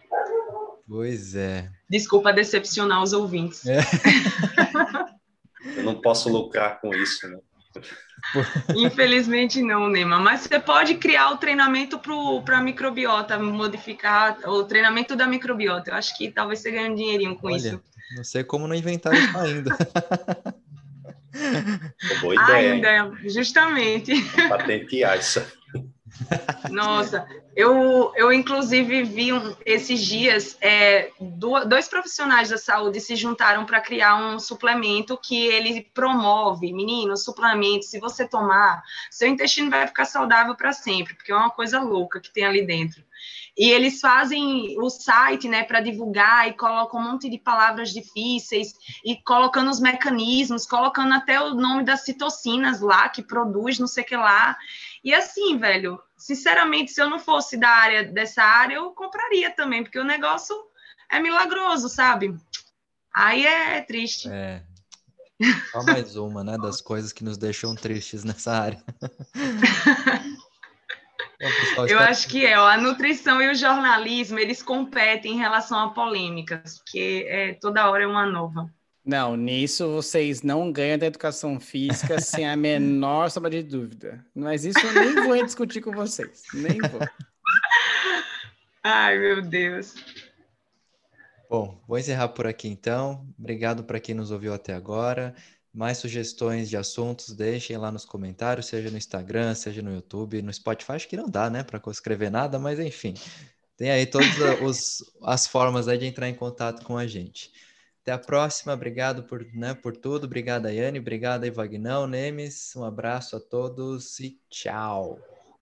Pois é. Desculpa decepcionar os ouvintes. É. Eu não posso lucrar com isso, né? Infelizmente não, Nema. Mas você pode criar o treinamento para a microbiota, modificar o treinamento da microbiota. Eu acho que talvez você ganhe um dinheirinho com Olha, isso. Não sei como não inventaram isso ainda. Boa ideia. Ainda, justamente. Patentear isso. Nossa, eu, eu inclusive vi um, esses dias é, dois profissionais da saúde se juntaram para criar um suplemento que ele promove, menino, suplemento, se você tomar, seu intestino vai ficar saudável para sempre, porque é uma coisa louca que tem ali dentro. E eles fazem o site, né, para divulgar e colocam um monte de palavras difíceis e colocando os mecanismos, colocando até o nome das citocinas lá que produz, não sei o que lá. E assim, velho, sinceramente, se eu não fosse da área dessa área, eu compraria também, porque o negócio é milagroso, sabe? Aí é triste. É. Só mais uma, né, das coisas que nos deixam tristes nessa área. Bom, eu acho que é, ó, a nutrição e o jornalismo, eles competem em relação a polêmicas, porque é, toda hora é uma nova. Não, nisso vocês não ganham da educação física sem a menor sombra de dúvida. Mas isso eu nem vou discutir com vocês. Nem vou. Ai, meu Deus. Bom, vou encerrar por aqui então. Obrigado para quem nos ouviu até agora. Mais sugestões de assuntos, deixem lá nos comentários, seja no Instagram, seja no YouTube, no Spotify, acho que não dá, né, para escrever nada, mas enfim. Tem aí todas as formas aí de entrar em contato com a gente. Até a próxima. Obrigado por, né, por tudo. Obrigado, Yane. Obrigado, Ivagnão, Nemes. Um abraço a todos e tchau.